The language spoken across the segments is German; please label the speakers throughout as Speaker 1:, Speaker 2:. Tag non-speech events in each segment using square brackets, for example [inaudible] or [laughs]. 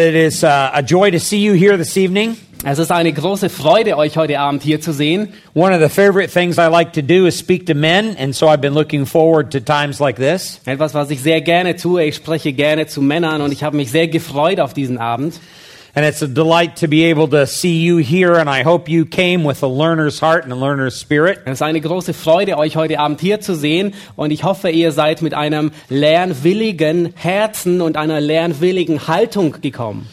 Speaker 1: It is uh, a joy to see you here this evening.
Speaker 2: Es ist eine große Freude, euch heute Abend hier zu sehen.
Speaker 1: One of the favorite things I like to do is speak to men, and so I've been looking forward to times like this.
Speaker 2: Etwas, was ich sehr gerne tue. Ich spreche gerne zu Männern und ich habe mich sehr gefreut auf diesen Abend.
Speaker 1: And it's a delight to be able to see you here, and I hope you came with a learner's heart and a learner's spirit.
Speaker 2: Es ist eine große Freude, euch heute Abend hier zu sehen und ich hoffe, ihr seid mit einem lernwilligen Herzen und einer lernwilligen Haltung gekommen.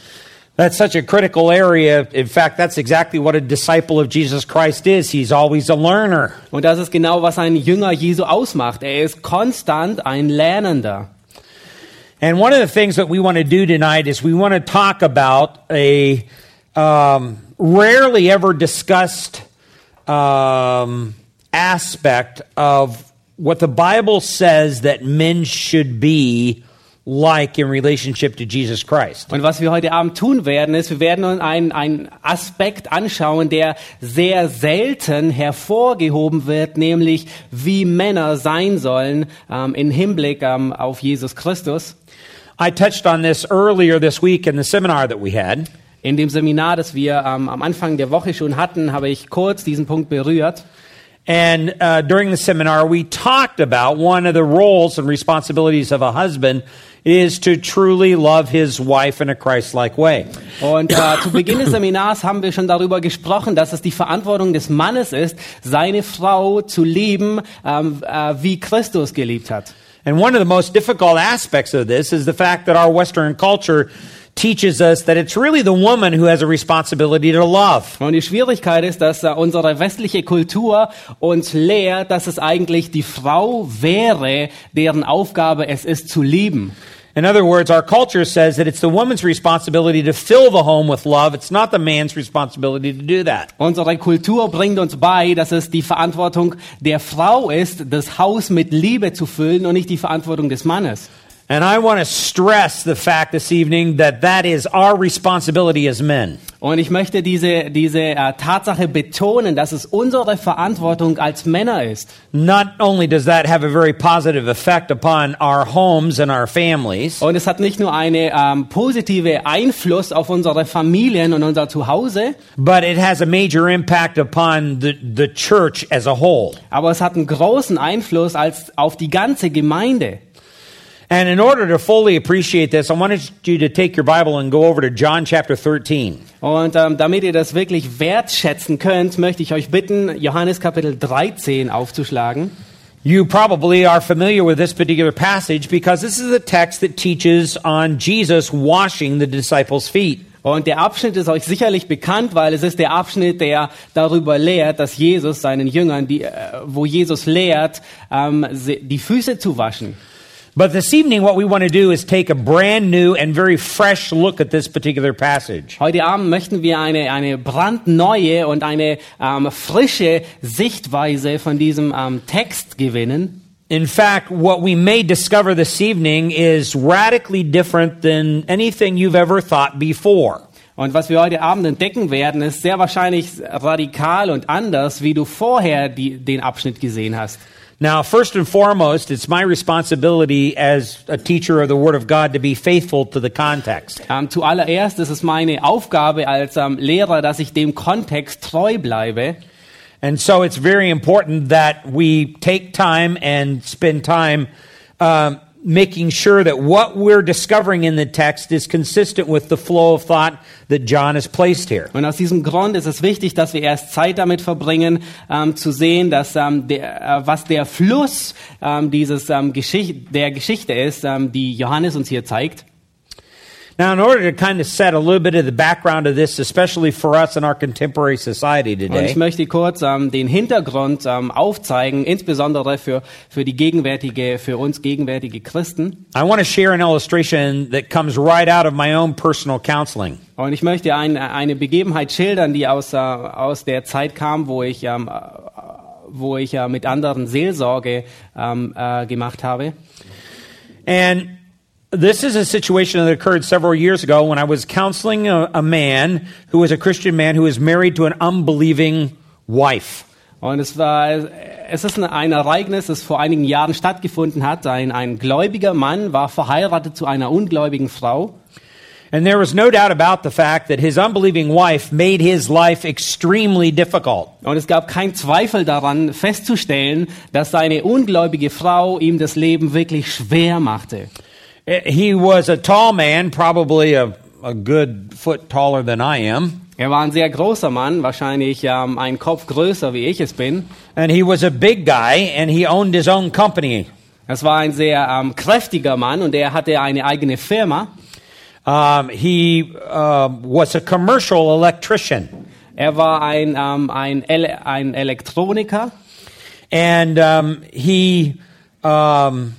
Speaker 1: That's such a critical area. In fact, that's exactly what a disciple of Jesus Christ is. He's always a learner.
Speaker 2: Und das ist genau, was ein Jünger Jesu ausmacht. Er ist konstant ein Lernender.
Speaker 1: And one of the things that we want to do tonight is we want to talk about a um, rarely ever discussed um, aspect of what the Bible says that men should be like in relationship to Jesus Christ.
Speaker 2: Und was wir heute Abend tun werden, ist, wir werden uns einen, einen Aspekt anschauen, der sehr selten hervorgehoben wird, nämlich wie Männer sein sollen ähm, im Hinblick ähm, auf Jesus Christus.
Speaker 1: I touched on this earlier this week in the seminar that we had.
Speaker 2: In dem Seminar, das wir ähm, am Anfang der Woche schon hatten, habe ich kurz diesen Punkt berührt.
Speaker 1: And uh, during the seminar, we talked about one of the roles and responsibilities of a husband is to truly love his wife in a Christ like way.
Speaker 2: Und äh, zu [coughs] Beginn des Seminars haben wir schon darüber gesprochen, dass es die Verantwortung des Mannes ist, seine Frau zu lieben, ähm, äh, wie Christus geliebt hat.
Speaker 1: And one of the most difficult aspects of this is the fact that our Western culture teaches us that it's really the woman who has a responsibility to love.
Speaker 2: Und die Schwierigkeit ist, dass unsere westliche Kultur uns lehrt, dass es eigentlich die Frau wäre, deren Aufgabe es ist zu lieben.
Speaker 1: In other words, our culture says that it's the woman's responsibility to fill the home with love. It's not the man's responsibility to do that.
Speaker 2: Unsere Kultur bringt uns bei, dass es die Verantwortung der Frau ist, das Haus mit Liebe zu füllen und nicht die Verantwortung des Mannes.
Speaker 1: And I want to stress the fact this evening that that is our responsibility as men.
Speaker 2: Und ich möchte diese, diese äh, Tatsache betonen, dass es unsere Verantwortung als Männer ist.
Speaker 1: Not only does that have a very positive effect upon our homes and our families,
Speaker 2: Und es hat nicht nur einen ähm, positive Einfluss auf unsere Familien und unser Zuhause,
Speaker 1: but it has a major impact upon the, the church as a whole.
Speaker 2: aber es hat einen großen Einfluss als auf die ganze Gemeinde.
Speaker 1: And in order to fully appreciate this, I wanted you to take your Bible and go over to John chapter 13.
Speaker 2: Und ähm, damit ihr das wirklich wertschätzen könnt, möchte ich euch bitten, Johannes Kapitel 13 aufzuschlagen.
Speaker 1: You probably are familiar with this particular passage because this is a text that teaches on Jesus washing the disciples' feet.
Speaker 2: Und der Abschnitt ist euch sicherlich bekannt, weil es ist der Abschnitt, der darüber lehrt, dass Jesus seinen Jüngern, die, äh, wo Jesus lehrt, ähm, die Füße zu waschen.
Speaker 1: But this evening, what we want to do is take a brand new and very fresh look at this particular passage.
Speaker 2: Heute Abend möchten wir eine, eine brandneue und eine ähm, frische Sichtweise von diesem ähm, Text gewinnen.
Speaker 1: In fact, what we may discover this evening is radically different than anything you've ever thought before.
Speaker 2: Und was wir heute Abend entdecken werden, ist sehr wahrscheinlich radikal und anders, wie du vorher die, den Abschnitt gesehen hast.
Speaker 1: Now, first and foremost, it's my responsibility as a teacher of the Word of God to be faithful to the context.
Speaker 2: Ähm, zuallererst ist es meine Aufgabe als ähm, Lehrer, dass ich dem Kontext treu bleibe.
Speaker 1: And so it's very important that we take time and spend time um, making sure that what we're discovering in the text is consistent with the flow of thought that John has placed here.
Speaker 2: Und aus diesem Grund ist es wichtig, dass wir erst Zeit damit verbringen, ähm, zu sehen, dass ähm, der, äh, was der Fluss ähm, dieses ähm, Geschicht der Geschichte ist, ähm, die Johannes uns hier zeigt.
Speaker 1: Now, in order to kind of set a little bit of the background of this, especially for us in our contemporary society
Speaker 2: Und ich
Speaker 1: today,
Speaker 2: möchte kurz ähm, den Hintergrund ähm, aufzeigen, insbesondere für, für die gegenwärtige, für uns gegenwärtige Christen.
Speaker 1: I want to share an illustration that comes right out of my own personal counseling.
Speaker 2: Und ich möchte ein, eine Begebenheit schildern, die aus, äh, aus der Zeit kam, wo ich, ähm, äh, wo ich äh, mit anderen Seelsorge ähm, äh, gemacht habe.
Speaker 1: And this is a situation that occurred several years ago when I was counseling a, a man who was a Christian man who was married to an unbelieving wife.
Speaker 2: Und es war, es ist ein- ein Ereignis, das vor einigen Jahren stattgefunden hat. Ein, ein gläubiger Mann war verheiratet zu einer ungläubigen Frau.
Speaker 1: And there was no doubt about the fact that his unbelieving wife made his life extremely difficult.
Speaker 2: Und es gab keinen Zweifel daran, festzustellen, dass seine ungläubige Frau ihm das Leben wirklich schwer machte.
Speaker 1: He was a tall man, probably a, a good foot taller than I am.
Speaker 2: Er war ein sehr großer Mann, wahrscheinlich ähm, ein Kopf größer, wie ich es bin.
Speaker 1: And he was a big guy, and he owned his own company.
Speaker 2: Es war ein sehr ähm, kräftiger Mann und er hatte eine eigene Firma.
Speaker 1: Um, he uh, was a commercial electrician.
Speaker 2: Er war ein, ähm, ein, Ele ein Elektroniker
Speaker 1: and um, he um,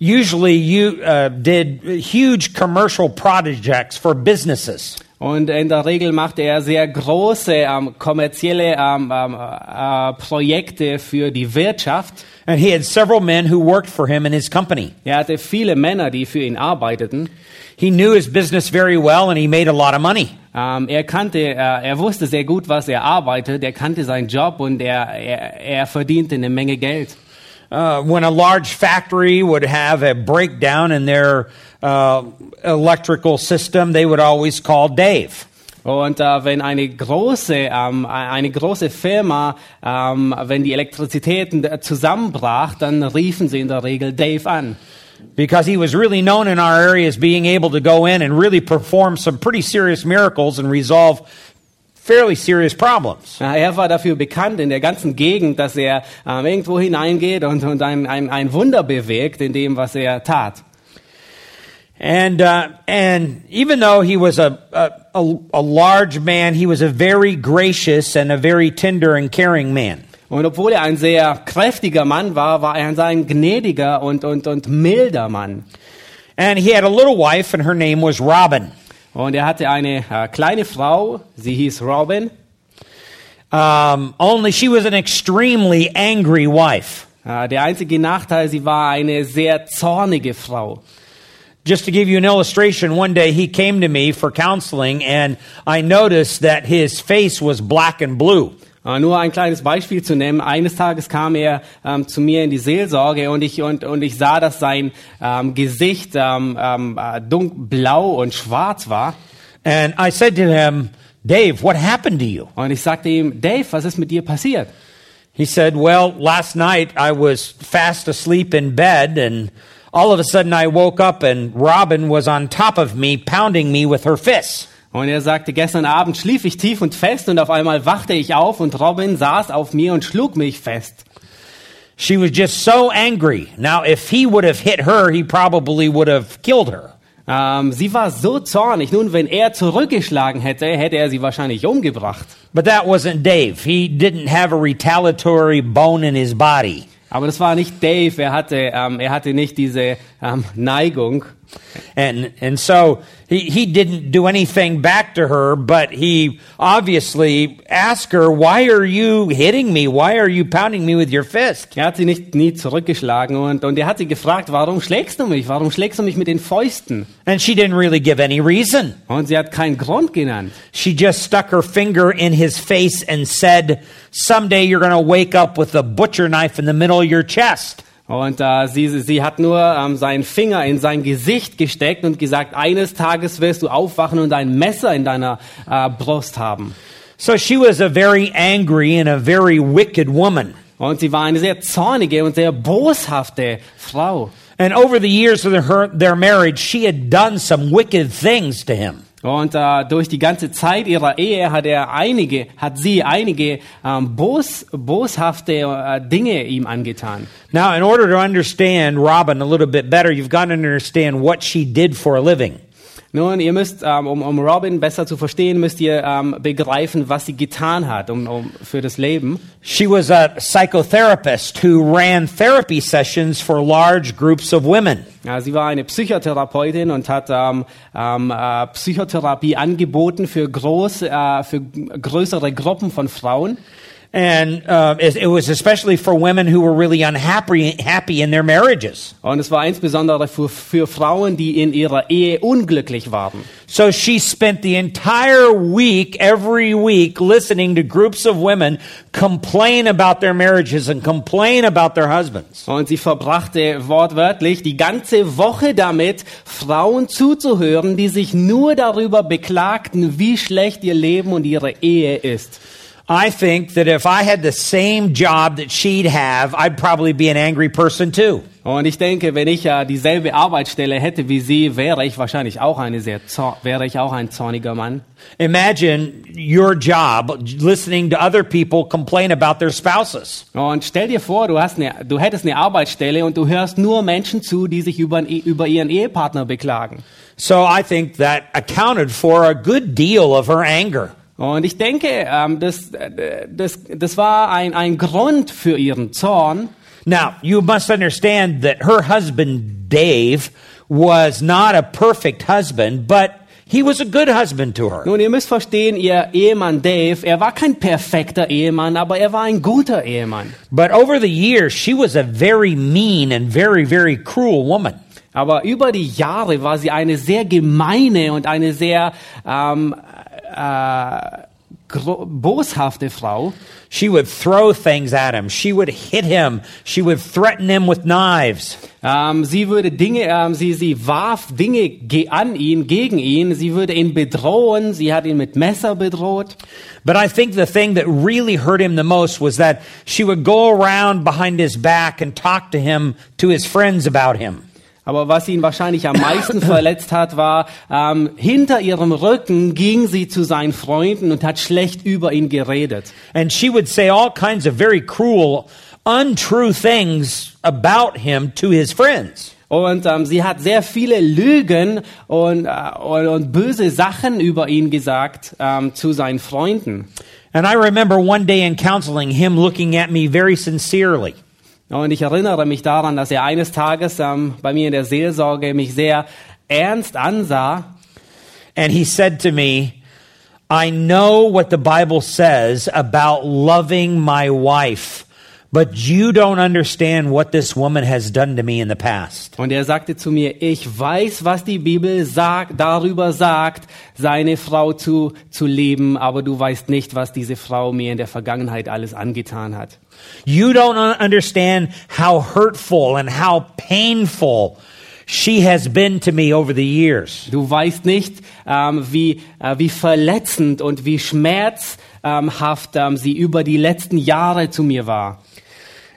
Speaker 1: usually you uh, did huge commercial projects for businesses.
Speaker 2: und in der Regel machte er sehr große ähm, kommerzielle ähm, ähm, äh, Projekte für die Wirtschaft.
Speaker 1: And he had several men who worked for him in his company.
Speaker 2: Er hatte viele Männer, die für ihn arbeiteten.
Speaker 1: He knew his business very well and he made a lot of money.
Speaker 2: Ähm, er kannte, äh, er wusste sehr gut, was er arbeitet. Er kannte seinen Job und er, er, er verdiente eine Menge Geld.
Speaker 1: Uh, when a large factory would have a breakdown in their uh, electrical system, they would always call Dave.
Speaker 2: Und äh, wenn eine große, ähm, eine große Firma, ähm, wenn die Elektrizitäten zusammenbrach, dann riefen sie in der Regel Dave an.
Speaker 1: Because he was really known in our area as being able to go in and really perform some pretty serious miracles and resolve fairly serious problems.
Speaker 2: Ja, er war dafür bekannt in der ganzen Gegend, dass er ähm, irgendwo hineingeht und, und ein, ein, ein Wunder bewirkt in dem, was er tat.
Speaker 1: And uh, and even though he was a, a a a large man, he was a very gracious and a very tender and caring man.
Speaker 2: Und obwohl er ein sehr kräftiger Mann war, war er ein sehr gnädiger und, und, und milder Mann.
Speaker 1: And he had a little wife, and her name was Robin.
Speaker 2: Und er hatte eine äh, kleine Frau, sie hieß Robin.
Speaker 1: Um, only she was an extremely angry wife.
Speaker 2: Äh, der einzige Nachteil, sie war eine sehr zornige Frau.
Speaker 1: Just to give you an illustration, one day he came to me for counseling, and I noticed that his face was black and blue.
Speaker 2: Äh, Nur ein kleines Beispiel zu nennen. Eines Tages kam er ähm, zu mir in die Seelsorge und ich, und, und ich sah, dass sein ähm, Gesicht ähm, ähm, äh, dunkelblau und schwarz war.
Speaker 1: And I said to him, Dave, what happened to you?
Speaker 2: Und ich sagte ihm, Dave, was ist mit dir passiert?
Speaker 1: He said, Well, last night I was fast asleep in bed, and all of a sudden I woke up, and Robin was on top of me, pounding me with her fists.
Speaker 2: Und er sagte, gestern Abend schlief ich tief und fest und auf einmal wachte ich auf und Robin saß auf mir und schlug mich fest.
Speaker 1: She was just so angry. Now, if he would have hit her, he probably would have killed her.
Speaker 2: Ähm, sie war so zornig. Nun, wenn er zurückgeschlagen hätte, hätte er sie wahrscheinlich umgebracht.
Speaker 1: But that wasn't Dave. He didn't have a retaliatory bone in his body.
Speaker 2: Aber das war nicht Dave. Er hatte, ähm, er hatte nicht diese ähm, Neigung.
Speaker 1: And, and so he, he didn't do anything back to her, but he obviously asked her, Why are you hitting me? Why are you pounding me with your fist?
Speaker 2: Er hat sie nicht nie zurückgeschlagen und, und er hat sie gefragt, warum schlägst du mich? Warum schlägst du mich mit den Fäusten?
Speaker 1: And she didn't really give any reason.
Speaker 2: Und sie hat keinen Grund genannt.
Speaker 1: She just stuck her finger in his face and said, Someday you're going to wake up with a butcher knife in the middle of your chest.
Speaker 2: Und äh, sie, sie hat nur ähm, seinen Finger in sein Gesicht gesteckt und gesagt, eines Tages wirst du aufwachen und ein Messer in deiner äh, Brust haben.
Speaker 1: So she was a very angry and a very wicked woman.
Speaker 2: Und sie war eine sehr zornige und sehr boshafte Frau.
Speaker 1: And over the years of her, their marriage, she had done some wicked things to him.
Speaker 2: Und äh, durch die ganze Zeit ihrer Ehe hat er einige, hat sie einige ähm, bos, boshafte äh, Dinge ihm angetan.
Speaker 1: Now, in order to understand Robin a little bit better, you've got to understand what she did for a living.
Speaker 2: Nun, ihr müsst, ähm, um, um Robin besser zu verstehen, müsst ihr ähm, begreifen, was sie getan hat um, um, für das Leben.
Speaker 1: She was a psychotherapist who ran therapy sessions for large groups of women.
Speaker 2: Ja, sie war eine Psychotherapeutin und hat ähm, ähm, äh, Psychotherapie angeboten für, groß, äh, für größere Gruppen von Frauen.
Speaker 1: And uh, it, was especially for women who were really unhappy happy in their marriages.
Speaker 2: Und es war insbesondere für, für Frauen, die in ihrer Ehe unglücklich waren.
Speaker 1: So she spent the entire week, every week, listening to groups of women complain about their marriages and complain about their husbands.
Speaker 2: Und sie verbrachte wortwörtlich die ganze Woche damit, Frauen zuzuhören, die sich nur darüber beklagten, wie schlecht ihr Leben und ihre Ehe ist.
Speaker 1: I think that if I had the same job that she'd have, I'd probably be an angry person too.
Speaker 2: Oh, und ich denke, wenn ich ja dieselbe Arbeitsstelle hätte wie sie, wäre ich wahrscheinlich auch eine sehr wäre ich auch ein zorniger Mann.
Speaker 1: Imagine your job listening to other people complain about their spouses.
Speaker 2: Oh, und stell dir vor, du hast eine, du hättest eine Arbeitsstelle und du hörst nur Menschen zu, die sich über, über ihren Ehepartner beklagen.
Speaker 1: So I think that accounted for a good deal of her anger.
Speaker 2: Und ich denke, ähm, das, das, das war ein, ein Grund für ihren Zorn.
Speaker 1: Now, you must understand that her husband, Dave, was not a perfect husband, but he was a good husband to her.
Speaker 2: Nun, ihr müsst verstehen, ihr Ehemann Dave, er war kein perfekter Ehemann, aber er war ein guter Ehemann.
Speaker 1: But over the years, she was a very mean and very, very cruel woman.
Speaker 2: Aber über die Jahre war sie eine sehr gemeine und eine sehr ähm, äh, Uh, boshafte Frau.
Speaker 1: She would throw things at him. She would hit him. She would threaten him with knives.
Speaker 2: Ähm, sie würde Dinge, ähm, sie, sie warf Dinge ge an ihn, gegen ihn. Sie würde ihn bedrohen. Sie hat ihn mit Messer bedroht.
Speaker 1: But I think the thing that really hurt him the most was that she would go around behind his back and talk to him, to his friends about him.
Speaker 2: Aber was ihn wahrscheinlich am meisten [coughs] verletzt hat, war, ähm, hinter ihrem Rücken ging sie zu seinen Freunden und hat schlecht über ihn geredet.
Speaker 1: And she would say all kinds of very cruel, untrue things about him to his friends.
Speaker 2: Und ähm, sie hat sehr viele Lügen und, äh, und, und böse Sachen über ihn gesagt ähm, zu seinen Freunden.
Speaker 1: And I remember one day in counseling him looking at me very sincerely.
Speaker 2: Und ich erinnere mich daran, dass er eines Tages ähm, bei mir in der Seelsorge mich sehr ernst ansah.
Speaker 1: And he said to me, I know what the Bible says about loving my wife, but you don't understand what this woman has done to me in the past.
Speaker 2: und er sagte zu mir, ich weiß, was die Bibel sagt, darüber sagt, seine Frau zu, zu lieben, aber du weißt nicht, was diese Frau mir in der Vergangenheit alles angetan hat.
Speaker 1: You don't un- understand how hurtful and how painful she has been to me over the years.
Speaker 2: Du weißt nicht, ähm, wie, äh, wie verletzend und wie schmerzhaft ähm, sie über die letzten Jahre zu mir war.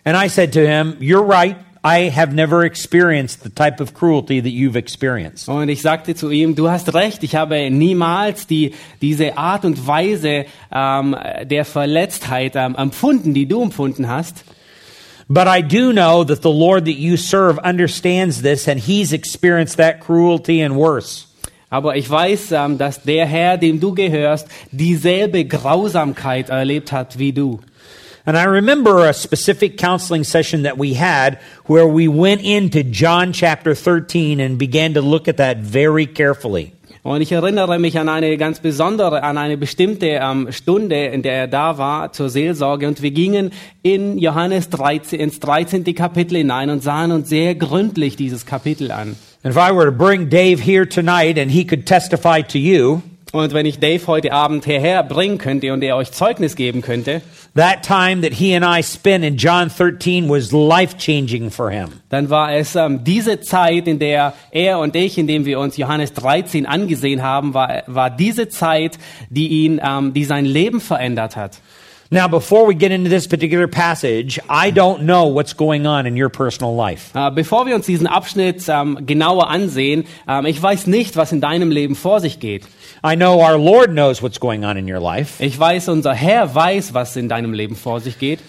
Speaker 1: And I said to him, You're right. I have never experienced the type of cruelty that you've experienced.
Speaker 2: Und ich sagte zu ihm, du hast recht, ich habe niemals die, diese Art und Weise ähm, der Verletztheit ähm, empfunden, die du empfunden hast.
Speaker 1: But I do know that the Lord that you serve understands this and he's experienced that cruelty and worse.
Speaker 2: Aber ich weiß, dass der Herr, dem du gehörst, dieselbe Grausamkeit erlebt hat wie du.
Speaker 1: And I remember a specific counseling session that we had where we went into John chapter 13 and began to look at that very carefully.
Speaker 2: Und ich erinnere mich an eine ganz besondere, an eine bestimmte ähm, Stunde, in der er da war zur Seelsorge. Und wir gingen in Johannes 13, ins 13. Kapitel hinein und sahen uns sehr gründlich dieses Kapitel an.
Speaker 1: And if I were to bring Dave here tonight and he could testify to you,
Speaker 2: Und wenn ich Dave heute Abend hierher bringen könnte und er euch Zeugnis geben könnte,
Speaker 1: that time that he and I spent in John 13 was life changing for him.
Speaker 2: dann war es ähm, diese Zeit, in der er und ich, in dem wir uns Johannes 13 angesehen haben, war, war diese Zeit, die ihn, ähm, die sein Leben verändert hat.
Speaker 1: Now, before we get into this particular passage, I don't know what's going on in your personal life.
Speaker 2: Äh, bevor wir uns diesen Abschnitt ähm, genauer ansehen, ähm, ich weiß nicht, was in deinem Leben vor sich geht.
Speaker 1: I know our Lord knows what's going on in your life.
Speaker 2: Ich weiß, unser Herr weiß, was in deinem Leben vor sich geht.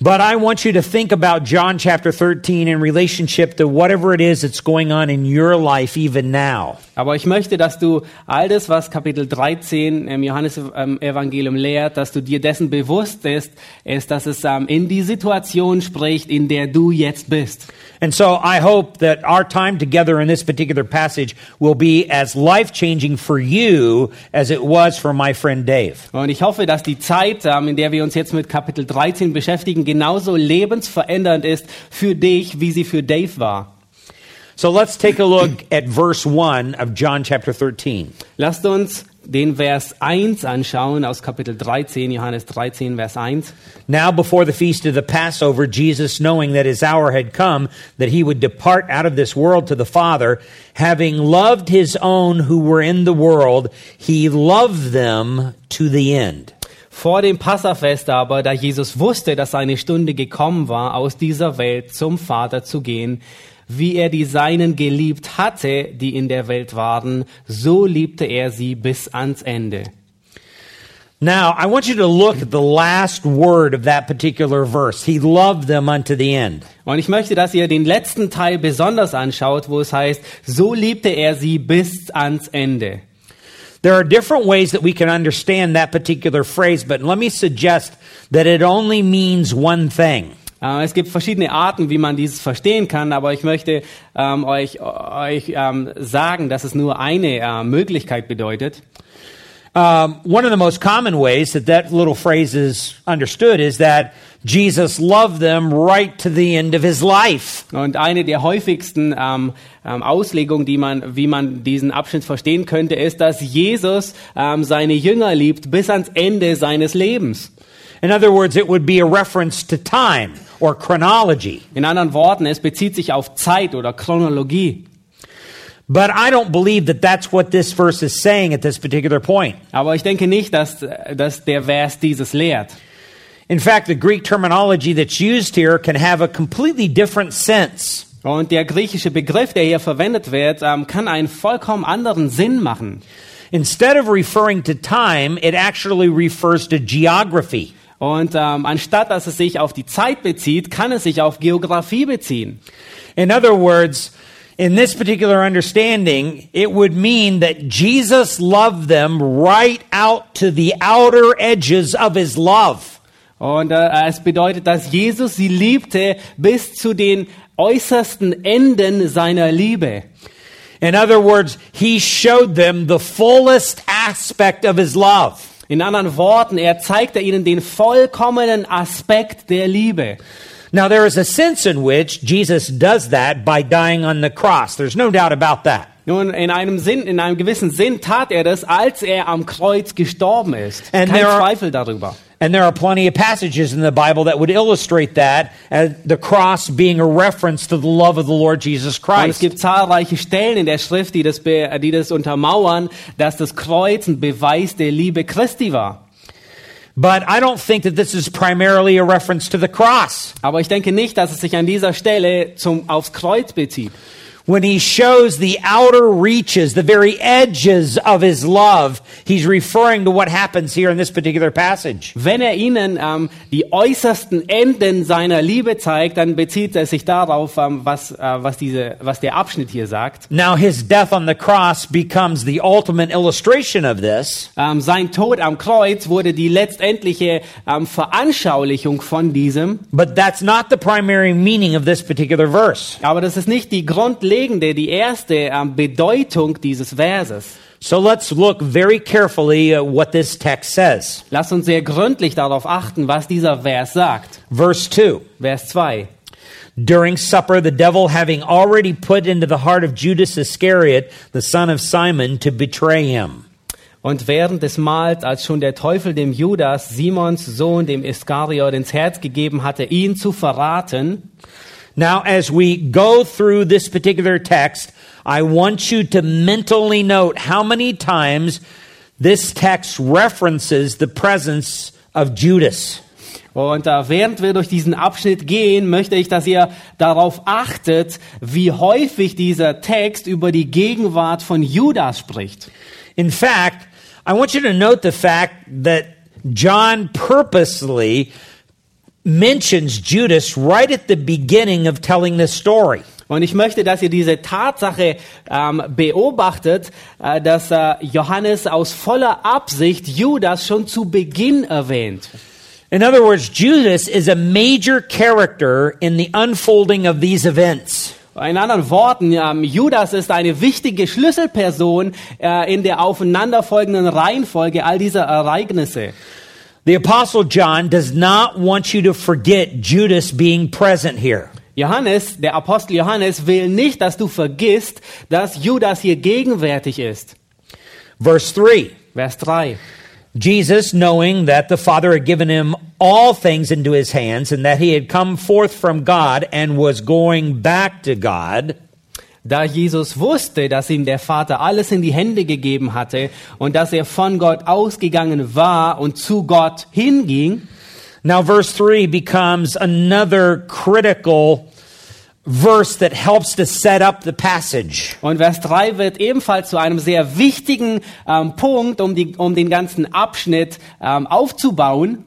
Speaker 1: But I want you to think about John chapter 13 in relationship to whatever it is that's going on in your life even now.
Speaker 2: Aber ich möchte, dass du all das, was Kapitel 13 im Johannes-Evangelium lehrt, dass du dir dessen bewusst bist, ist, dass es ähm, in die Situation spricht, in der du jetzt bist.
Speaker 1: And so I hope that our time together in this particular passage will be as life changing for you as it was for my friend Dave.
Speaker 2: Und ich hoffe, dass die Zeit, ähm, in der wir uns jetzt mit Kapitel 13 beschäftigen, genauso lebensverändernd ist für dich, wie sie für Dave war.
Speaker 1: So let's take a look [coughs] at verse 1 of John chapter 13.
Speaker 2: Lasst uns den Vers 1 anschauen aus Kapitel 13, Johannes 13, Vers 1.
Speaker 1: Now, before the feast of the Passover, Jesus, knowing that his hour had come, that he would depart out of this world to the Father, having loved his own who were in the world, he loved them to the end.
Speaker 2: Vor dem Passafest aber, da Jesus wusste, dass seine Stunde gekommen war, aus dieser Welt zum Vater zu gehen, wie er die Seinen geliebt hatte, die in der Welt waren, so liebte er sie bis ans Ende.
Speaker 1: Now, I want you to look at the last word of that particular verse. He loved them unto the end.
Speaker 2: Und ich möchte, dass ihr den letzten Teil besonders anschaut, wo es heißt, so liebte er sie bis ans Ende.
Speaker 1: There are different ways that we can understand that particular phrase, but let me suggest that it only means one thing.
Speaker 2: Äh, Es gibt verschiedene Arten, wie man dieses verstehen kann, aber ich möchte ähm, euch, euch ähm, sagen, dass es nur eine äh, Möglichkeit bedeutet.
Speaker 1: Um, one of the most common ways that that little phrase is understood is that Jesus loved them right to the end of his life.
Speaker 2: Und eine der häufigsten ähm, ähm, Auslegungen, die man, wie man diesen Abschnitt verstehen könnte, ist, dass Jesus ähm, seine Jünger liebt bis ans Ende seines Lebens.
Speaker 1: In other words, it would be a reference to time or chronology.
Speaker 2: In anderen Worten, es bezieht sich auf Zeit oder Chronologie.
Speaker 1: But I don't believe that that's what this verse is saying at this particular point.
Speaker 2: Aber ich denke nicht, dass, dass der Vers dieses lehrt.
Speaker 1: In fact, the Greek terminology that's used here can have a completely different sense.
Speaker 2: Und der griechische Begriff, der hier verwendet wird, ähm, kann einen vollkommen anderen Sinn machen.
Speaker 1: Instead of referring to time, it actually refers to geography.
Speaker 2: Und ähm, anstatt dass es sich auf die Zeit bezieht, kann es sich auf Geografie beziehen.
Speaker 1: In other words, in this particular understanding, it would mean that Jesus loved them right out to the outer edges of his love.
Speaker 2: Und äh, es bedeutet, dass Jesus sie liebte bis zu den äußersten Enden seiner Liebe.
Speaker 1: In other words, he showed them the fullest aspect of his love.
Speaker 2: In anderen Worten, er zeigte ihnen den vollkommenen Aspekt der Liebe.
Speaker 1: Now, there is a sense in which Jesus does that by dying on the cross. There's no doubt about that.
Speaker 2: Nun, in einem Sinn, in einem gewissen Sinn tat er das, als er am Kreuz gestorben ist.
Speaker 1: And
Speaker 2: Kein Zweifel darüber.
Speaker 1: And there are plenty of passages in the Bible that would illustrate that, as the cross being a reference to the love of the Lord Jesus
Speaker 2: Und es
Speaker 1: Christ.
Speaker 2: gibt zahlreiche Stellen in der Schrift, die das, die das untermauern, dass das Kreuz ein Beweis der Liebe Christi war.
Speaker 1: But I don't think that this is primarily a reference to the cross.
Speaker 2: Aber ich denke nicht, dass es sich an dieser Stelle zum, aufs Kreuz bezieht.
Speaker 1: When he shows the outer reaches, the very edges of his love, he's referring to what happens here in this particular passage.
Speaker 2: Wenn er ihnen ähm, die äußersten Enden seiner Liebe zeigt, dann bezieht er sich darauf, ähm, was, äh, was, diese, was der Abschnitt hier sagt.
Speaker 1: Now, his death on the cross becomes the ultimate illustration of this.
Speaker 2: Ähm, sein Tod am Kreuz wurde die letztendliche ähm, Veranschaulichung von diesem.
Speaker 1: But that's not the primary meaning of this particular verse.
Speaker 2: Aber das ist nicht die grundlegende, die erste ähm, Bedeutung dieses Verses.
Speaker 1: So let's look very carefully at what this text says.
Speaker 2: Lass uns sehr gründlich darauf achten, was dieser Vers sagt.
Speaker 1: Verse 2.
Speaker 2: Vers 2.
Speaker 1: During supper, the devil having already put into the heart of Judas Iscariot, the son of Simon, to betray him.
Speaker 2: Und während des Mahls, als schon der Teufel dem Judas, Simons Sohn, dem Iskariot, ins Herz gegeben hatte, ihn zu verraten,
Speaker 1: Now, as we go through this particular text, I want you to mentally note how many times this text references the presence of Judas.
Speaker 2: Und äh, während wir durch diesen Abschnitt gehen, möchte ich, dass ihr darauf achtet, wie häufig dieser Text über die Gegenwart von Judas spricht.
Speaker 1: In fact, I want you to note the fact that John purposely mentions Judas right at the beginning of telling this story.
Speaker 2: Und ich möchte, dass ihr diese Tatsache ähm, beobachtet, äh, dass äh, Johannes aus voller Absicht Judas schon zu Beginn erwähnt.
Speaker 1: In other words, Judas is a major character in the unfolding of these events.
Speaker 2: In anderen Worten, ähm, Judas ist eine wichtige Schlüsselperson äh, in der aufeinanderfolgenden Reihenfolge all dieser Ereignisse.
Speaker 1: The Apostle John does not want you to forget Judas being present here.
Speaker 2: Johannes, der Apostel Johannes will nicht, dass du vergisst, dass Judas hier gegenwärtig ist.
Speaker 1: Verse 3
Speaker 2: Vers 3.
Speaker 1: Jesus, knowing that the Father had given him all things into his hands, and that he had come forth from God and was going back to God,
Speaker 2: Da Jesus wusste, dass ihm der Vater alles in die Hände gegeben hatte und dass er von Gott ausgegangen war und zu Gott hinging,
Speaker 1: Now, verse 3 becomes another critical verse that helps to set up the passage.
Speaker 2: Und Vers 3 wird ebenfalls zu einem sehr wichtigen ähm, Punkt, um, die, um den ganzen Abschnitt ähm, aufzubauen.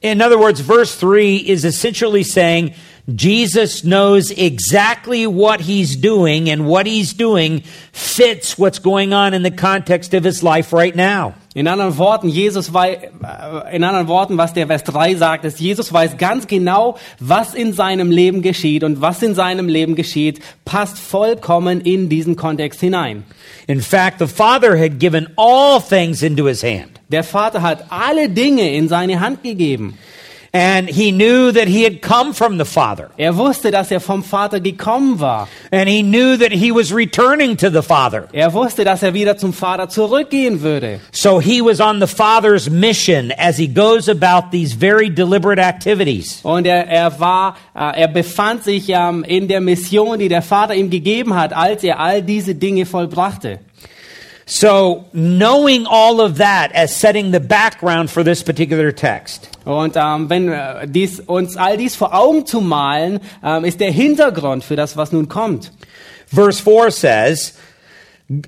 Speaker 1: In other words, verse 3 is essentially saying Jesus knows exactly what he's doing, and what he's doing fits what's going on in the context of his life right now.
Speaker 2: In anderen Worten, Jesus äh, in anderen Worten, was der Vers 3 sagt, ist, Jesus weiß ganz genau, was in seinem Leben geschieht und was in seinem Leben geschieht, passt vollkommen in diesen Kontext hinein.
Speaker 1: In fact, the Father had given all things into his hand.
Speaker 2: Der Vater hat alle Dinge in seine Hand gegeben.
Speaker 1: And he knew that he had come from the Father.
Speaker 2: Er wusste, dass er vom Vater gekommen war.
Speaker 1: And he knew that he was returning to the Father.
Speaker 2: Er wusste, dass er wieder zum Vater zurückgehen würde.
Speaker 1: So he was on the Father's mission as he goes about these very deliberate activities.
Speaker 2: Und er, er war, äh, er befand sich ähm, in der Mission, die der Vater ihm gegeben hat, als er all diese Dinge vollbrachte.
Speaker 1: So, knowing all of that as setting the background for this particular text,
Speaker 2: Und ähm, wenn äh, dies, uns all dies vor Augen zu malen, ähm, ist der Hintergrund für das, was nun kommt.
Speaker 1: verse 4 says,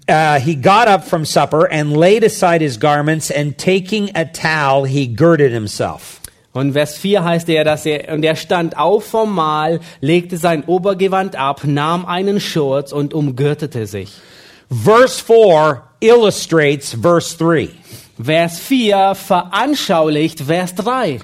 Speaker 1: uh, He got up from supper and laid aside his garments, and taking a towel, he girded himself.
Speaker 2: Und Vers 4 heißt er, dass er, und er stand auf vom Mahl, legte sein Obergewand ab, nahm einen Schurz und umgürtete sich.
Speaker 1: Verse 4 illustrates verse 3.
Speaker 2: Vers 4 veranschaulicht Vers 3.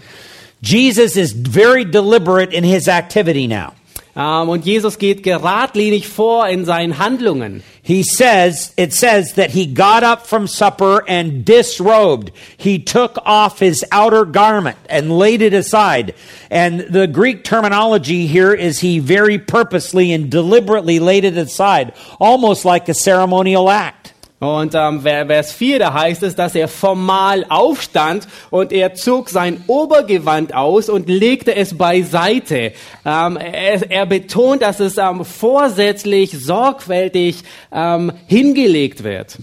Speaker 1: Jesus is very deliberate in his activity now.
Speaker 2: Ähm, und Jesus geht geradlinig vor in seinen Handlungen.
Speaker 1: He says, it says that he got up from supper and disrobed. He took off his outer garment and laid it aside. And the Greek terminology here is he very purposely and deliberately laid it aside, almost like a ceremonial act.
Speaker 2: Und ähm, Ver- Vers 4, da heißt es, dass er formal aufstand und er zog sein Obergewand aus und legte es beiseite. Ähm, er, er betont, dass es ähm, vorsätzlich, sorgfältig ähm, hingelegt wird.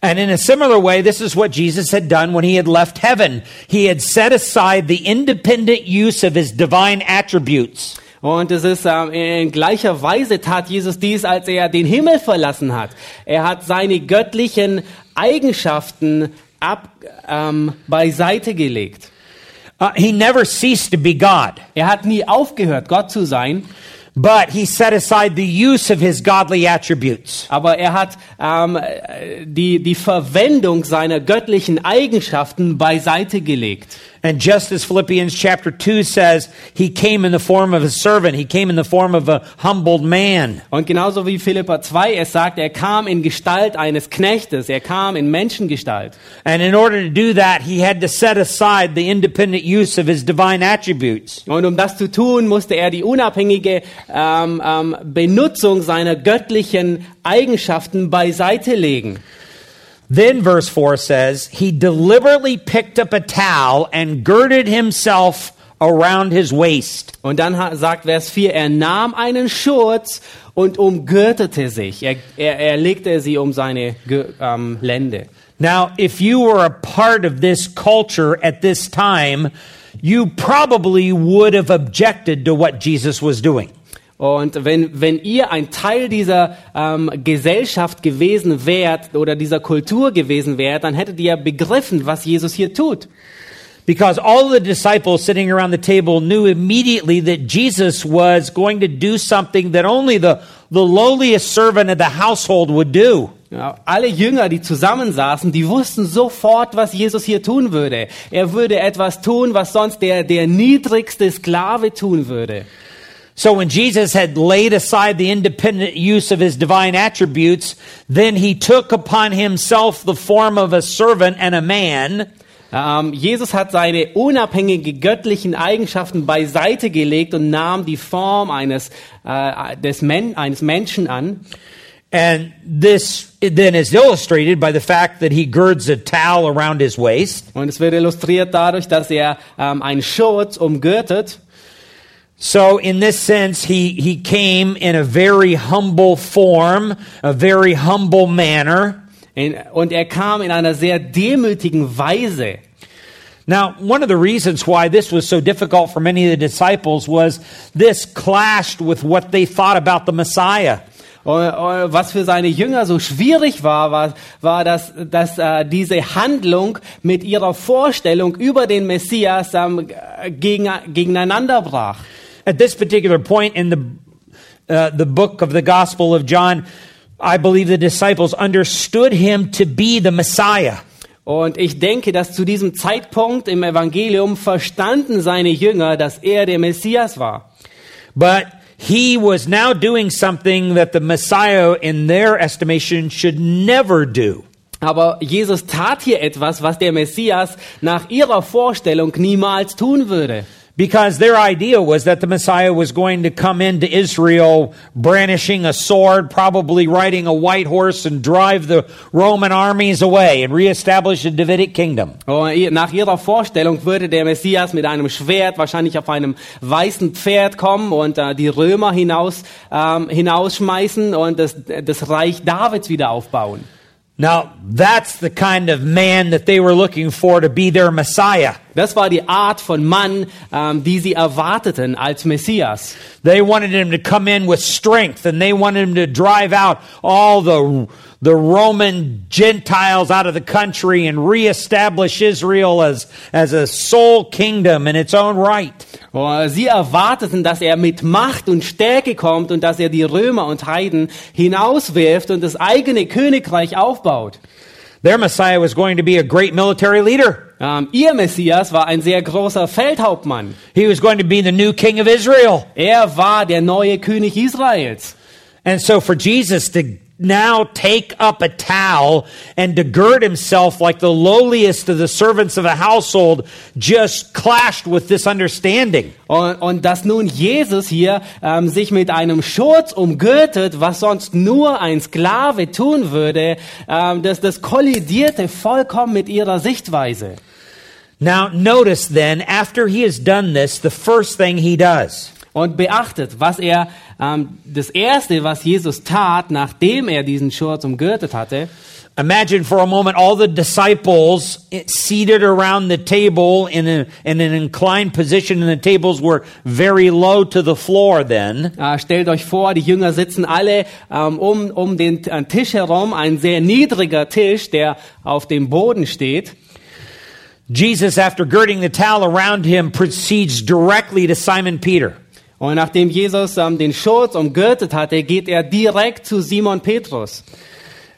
Speaker 1: And in a similar way, this is what Jesus had done when he had left heaven. He had set aside the independent use of his divine attributes.
Speaker 2: Und es ist ähm, in gleicher Weise tat Jesus dies, als er den Himmel verlassen hat. Er hat seine göttlichen Eigenschaften ab, ähm, beiseite gelegt.
Speaker 1: Uh, he never ceased to be God.
Speaker 2: Er hat nie aufgehört, Gott zu sein,
Speaker 1: But he set aside the use of his godly attributes.
Speaker 2: aber er hat ähm, äh, die, die Verwendung seiner göttlichen Eigenschaften beiseite gelegt.
Speaker 1: And just as Philippians chapter 2 says, he came in the form of a servant, he came in the form of a humbled man.
Speaker 2: Und genauso wie Philippa 2 es sagt, er kam in Gestalt eines Knechtes, er kam in Menschengestalt.
Speaker 1: And in order to do that, he had to set aside the independent use of his divine attributes.
Speaker 2: Und um das zu tun, musste er die unabhängige ähm, ähm, Benutzung seiner göttlichen Eigenschaften beiseite legen.
Speaker 1: Then verse 4 says, he deliberately picked up a towel and girded himself around his waist.
Speaker 2: Und dann sagt Vers 4, er nahm einen Schurz und umgürtete sich. Er, er, er legte sie um seine ähm, Lände.
Speaker 1: Now, if you were a part of this culture at this time, you probably would have objected to what Jesus was doing.
Speaker 2: Und wenn, wenn ihr ein Teil dieser ähm, Gesellschaft gewesen wärt oder dieser Kultur gewesen wärt, dann hättet ihr begriffen, was Jesus hier tut.
Speaker 1: Because all the disciples sitting around the table knew immediately that Jesus was going to do something that only the, the lowliest servant of the household would do.
Speaker 2: Ja, alle Jünger, die zusammensaßen, die wussten sofort, was Jesus hier tun würde. Er würde etwas tun, was sonst der, der niedrigste Sklave tun würde.
Speaker 1: So when Jesus had laid aside the independent use of his divine attributes, then he took upon himself the form of a servant and a man.
Speaker 2: Ähm, Jesus hat seine unabhängigen göttlichen Eigenschaften beiseite gelegt und nahm die Form eines, äh, des Men eines Menschen an.
Speaker 1: And this then is illustrated by the fact that he girds a towel around his waist.
Speaker 2: Und es wird illustriert dadurch, dass er ähm, einen Schurz umgürtet.
Speaker 1: So in this sense, he, he came in a very humble form, a very humble manner.
Speaker 2: In, und er kam in einer sehr demütigen Weise.
Speaker 1: Now, one of the reasons why this was so difficult for many of the disciples was this clashed with what they thought about the Messiah.
Speaker 2: Und, und was für seine Jünger so schwierig war, war, war dass, dass äh, diese Handlung mit ihrer Vorstellung über den Messias ähm, gegen, gegeneinander brach.
Speaker 1: At this particular point in the, uh, the book of the Gospel of John, I believe the disciples understood him to be the Messiah.
Speaker 2: Und ich denke, dass zu diesem Zeitpunkt im Evangelium verstanden seine Jünger, dass er der Messias war.
Speaker 1: But he was now doing something that the Messiah, in their estimation, should never do.
Speaker 2: Aber Jesus tat hier etwas, was der Messias nach ihrer Vorstellung niemals tun würde.
Speaker 1: Because their idea was that the Messiah was going to come into Israel brandishing a sword, probably riding a white horse, and drive the Roman armies away and reestablish the Davidic kingdom.
Speaker 2: Und nach ihrer Vorstellung würde der Messias mit einem Schwert, wahrscheinlich auf einem weißen Pferd kommen und äh, die Römer hinaus, ähm, hinausschmeißen und das, das Reich Davids wieder aufbauen.
Speaker 1: Now, that's the kind of man that they were looking for to be their Messiah.
Speaker 2: Das war die Art von Mann, ähm, die sie erwarteten als Messias.
Speaker 1: They wanted him to come in with strength and they wanted him to drive out all the, the Roman Gentiles out of the country and reestablish Israel as, as a sole kingdom in its own right.
Speaker 2: Oh, Sie erwarteten, dass er mit Macht und Stärke kommt und dass er die Römer und Heiden hinauswirft und das eigene Königreich aufbaut.
Speaker 1: Their Messiah was going to be a great military leader.
Speaker 2: Ähm, ihr Messias war ein sehr großer Feldhauptmann.
Speaker 1: He was going to be the new king of Israel.
Speaker 2: Er war der neue König Israels.
Speaker 1: And so for Jesus to now take up a towel and to gird himself like the lowliest of the servants of a household just clashed with this understanding.
Speaker 2: Und, und dass nun Jesus hier ähm, sich mit einem Schurz umgürtet, was sonst nur ein Sklave tun würde, ähm, das, das kollidierte vollkommen mit ihrer Sichtweise.
Speaker 1: Now, notice then, after he has done this, the first thing he does.
Speaker 2: Und beachtet, was er, ähm, das erste, was Jesus tat, nachdem er diesen Schurz umgürtet hatte,
Speaker 1: Imagine for a moment all the disciples seated around the table in, a, in an inclined position, and the tables were very low to the floor then.
Speaker 2: äh, stellt euch vor, die Jünger sitzen alle ähm, um, um den äh, Tisch herum, ein sehr niedriger Tisch, der auf dem Boden steht.
Speaker 1: Jesus, after girding the towel around him, proceeds directly to Simon Peter.
Speaker 2: Und nachdem Jesus ähm, den Schurz umgürtet hatte, geht er direkt zu Simon Petrus.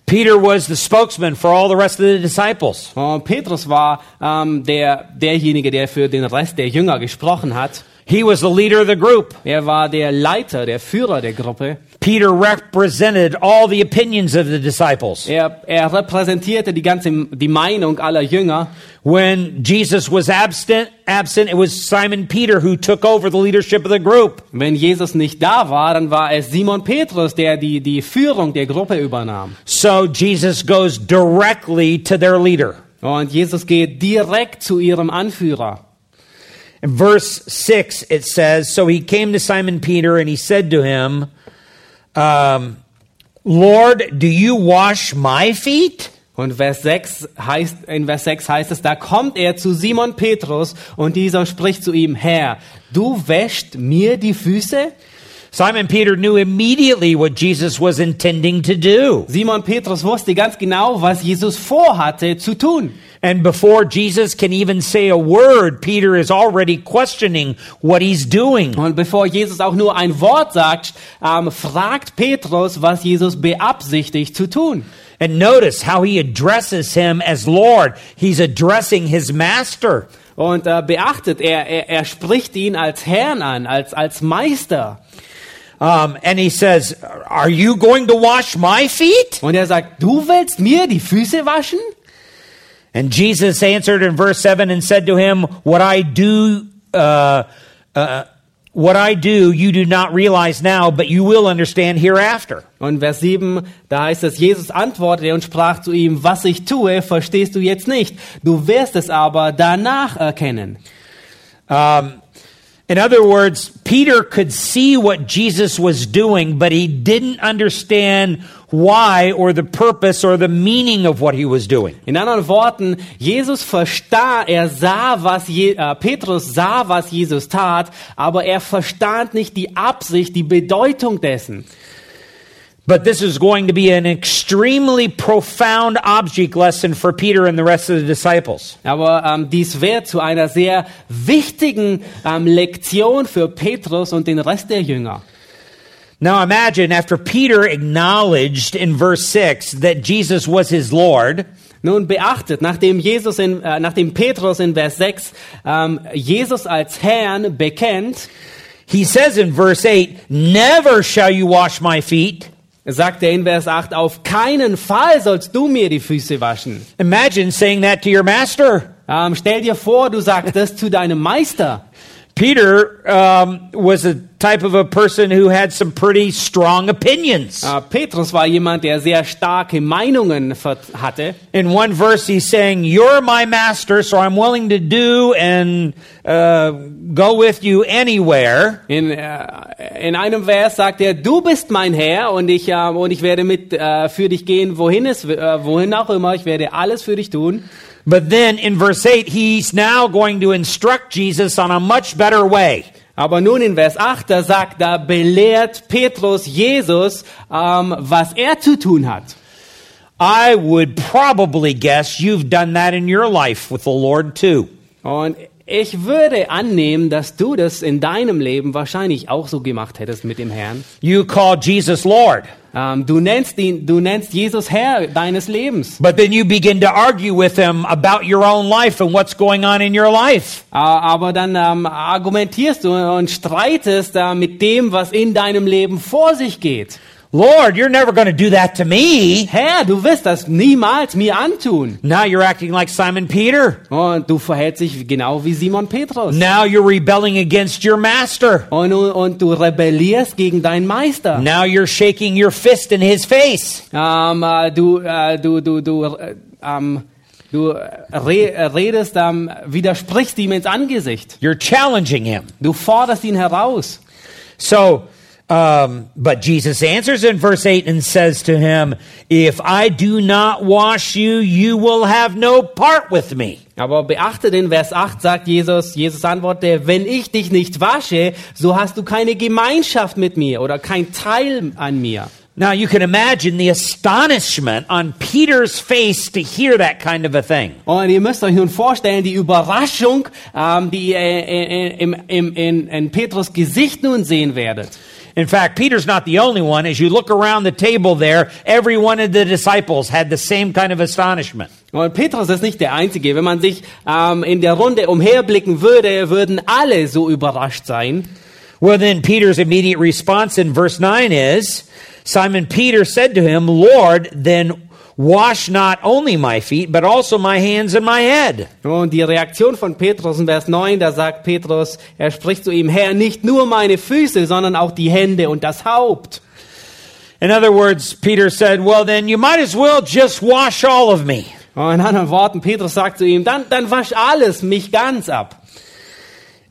Speaker 1: Peter was the spokesman for all the rest of the disciples.
Speaker 2: Und Petrus war ähm, der, derjenige, der für den Rest der Jünger gesprochen hat.
Speaker 1: He was the leader of the group.
Speaker 2: Er war der Leiter, der Führer der Gruppe.
Speaker 1: Peter represented all the opinions of the disciples.
Speaker 2: Er, er repräsentierte die ganze die Meinung aller Jünger.
Speaker 1: When Jesus was absent, absent, it was Simon Peter who took over the leadership of the group.
Speaker 2: Wenn Jesus nicht da war, dann war es Simon Petrus, der die, die Führung der Gruppe übernahm.
Speaker 1: So Jesus goes directly to their leader.
Speaker 2: Und Jesus geht direkt zu ihrem Anführer.
Speaker 1: In verse 6, it says So he came to Simon Peter and he said to him, um, Lord, do you wash my feet?
Speaker 2: Und Vers 6 heißt, in Vers 6 heißt es, da kommt er zu Simon Petrus und dieser spricht zu ihm, Herr, du wäschst mir die Füße?
Speaker 1: Simon Peter knew immediately what Jesus was intending to do.
Speaker 2: Simon Petrus wusste ganz genau, was Jesus vorhatte zu tun.
Speaker 1: And before Jesus can even say a word, Peter is already questioning what he's doing.
Speaker 2: Und bevor Jesus auch nur ein Wort sagt, ähm, fragt Petrus, was Jesus beabsichtigt zu tun.
Speaker 1: And notice how he addresses him as Lord. He's addressing his master.
Speaker 2: Und äh, beachtet, er, er, er spricht ihn als Herrn an, als, als Meister.
Speaker 1: Um, and he says, Are you going to wash my feet?
Speaker 2: Und er sagt, du willst mir die Füße waschen?
Speaker 1: And Jesus answered in verse 7 and said to him, What I do, uh, uh, what I do, you do not realize now, but you will understand hereafter.
Speaker 2: Und Vers 7, da heißt es, Jesus antwortete und sprach zu ihm, was ich tue, verstehst du jetzt nicht. Du wirst es aber danach erkennen.
Speaker 1: Um, in other words, Peter could see what Jesus was doing, but he didn't understand why or the purpose or the meaning of what he was doing.
Speaker 2: In anderen Worten, Jesus verstah, er sah, was Je äh, Petrus sah, was Jesus tat, aber er verstand nicht die Absicht, die Bedeutung dessen.
Speaker 1: But this is going to be an extremely profound object lesson for Peter and the rest of the disciples.
Speaker 2: Aber ähm, dies wird zu einer sehr wichtigen ähm, Lektion für Petrus und den Rest der Jünger.
Speaker 1: Now imagine after Peter acknowledged in verse 6 that Jesus was his Lord,
Speaker 2: Nun beachtet, nachdem Jesus in, äh, nachdem Petrus in Vers 6 ähm, Jesus als Herrn bekennt,
Speaker 1: he says in verse 8, Never shall you wash my feet.
Speaker 2: sagt er in Vers 8, auf keinen Fall sollst du mir die Füße waschen.
Speaker 1: Imagine saying that to your master.
Speaker 2: Ähm, stell dir vor, du sagst das zu deinem Meister.
Speaker 1: Peter um, was a type of a person who had some pretty strong opinions.
Speaker 2: Äh, Petrus war jemand, der sehr starke Meinungen hatte.
Speaker 1: In one verse, he's saying, You're my master, so I'm willing to do and uh, go with you anywhere.
Speaker 2: In, äh, in einem Vers sagt er, du bist mein Herr und ich, äh, und ich werde mit äh, für dich gehen, wohin, es, wohin auch immer. Ich werde alles für dich tun.
Speaker 1: But then in verse 8, he's now going to instruct Jesus on a much better way.
Speaker 2: Aber nun in Vers 8, da sagt, da belehrt Petrus Jesus, ähm, was er zu tun hat.
Speaker 1: I would probably guess you've done that in your life with the Lord too.
Speaker 2: Und ich würde annehmen, dass du das in deinem Leben wahrscheinlich auch so gemacht hättest mit dem Herrn.
Speaker 1: You call Jesus Lord,
Speaker 2: Ähm, du, nennst ihn, du nennst Jesus Herr deines Lebens.
Speaker 1: but then you begin to argue with him about your own life and what's going on in your life.
Speaker 2: Äh, aber dann ähm, argumentierst du und streitest äh, mit dem, was in deinem Leben vor sich geht.
Speaker 1: Lord, you're never going to do that to me.
Speaker 2: Herr, du wirst das niemals mir antun.
Speaker 1: Now you're acting like Simon Peter.
Speaker 2: Und du verhältst dich genau wie Simon Petrus.
Speaker 1: Now you're rebelling against your master.
Speaker 2: Und, du- und du rebellierst gegen deinen Meister.
Speaker 1: Now you're shaking your fist in his face.
Speaker 2: Ähm, äh, du, äh, du, du, du, äh, ähm, du re redest, ähm, widersprichst ihm ins Angesicht.
Speaker 1: You're challenging him.
Speaker 2: Du forderst ihn heraus.
Speaker 1: So, um, but Jesus answers in verse 8 and says to him, If I do not wash you, you will have no part with me.
Speaker 2: Aber beachte den Vers 8 sagt Jesus, Jesus antwortete, wenn ich dich nicht wasche, so hast du keine Gemeinschaft mit mir oder kein Teil an mir.
Speaker 1: Now you can imagine the astonishment on Peter's face to hear that kind of a thing.
Speaker 2: Und ihr müsst euch nun vorstellen, die Überraschung, ähm, die ihr äh, im, im, in, in Petrus Gesicht nun sehen werdet.
Speaker 1: In fact, Peter's not the only one. As you look around the table there, every one of the disciples had the same kind of astonishment.
Speaker 2: Und Petrus ist nicht der Einzige. Wenn man sich ähm, in der Runde umherblicken würde, würden alle so überrascht sein.
Speaker 1: Well, then Peter's immediate response in verse 9 is Simon Peter said to him, Lord, then wash not only my feet, but also my hands and my head.
Speaker 2: Und die Reaktion von Petrus in Vers 9, da sagt Petrus, er spricht zu ihm, Herr, nicht nur meine Füße, sondern auch die Hände und das Haupt.
Speaker 1: In other words, Peter said, Well, then you might as well just wash all of me.
Speaker 2: Und in anderen Worten, Petrus sagt zu ihm, dann, dann wasch alles, mich ganz ab.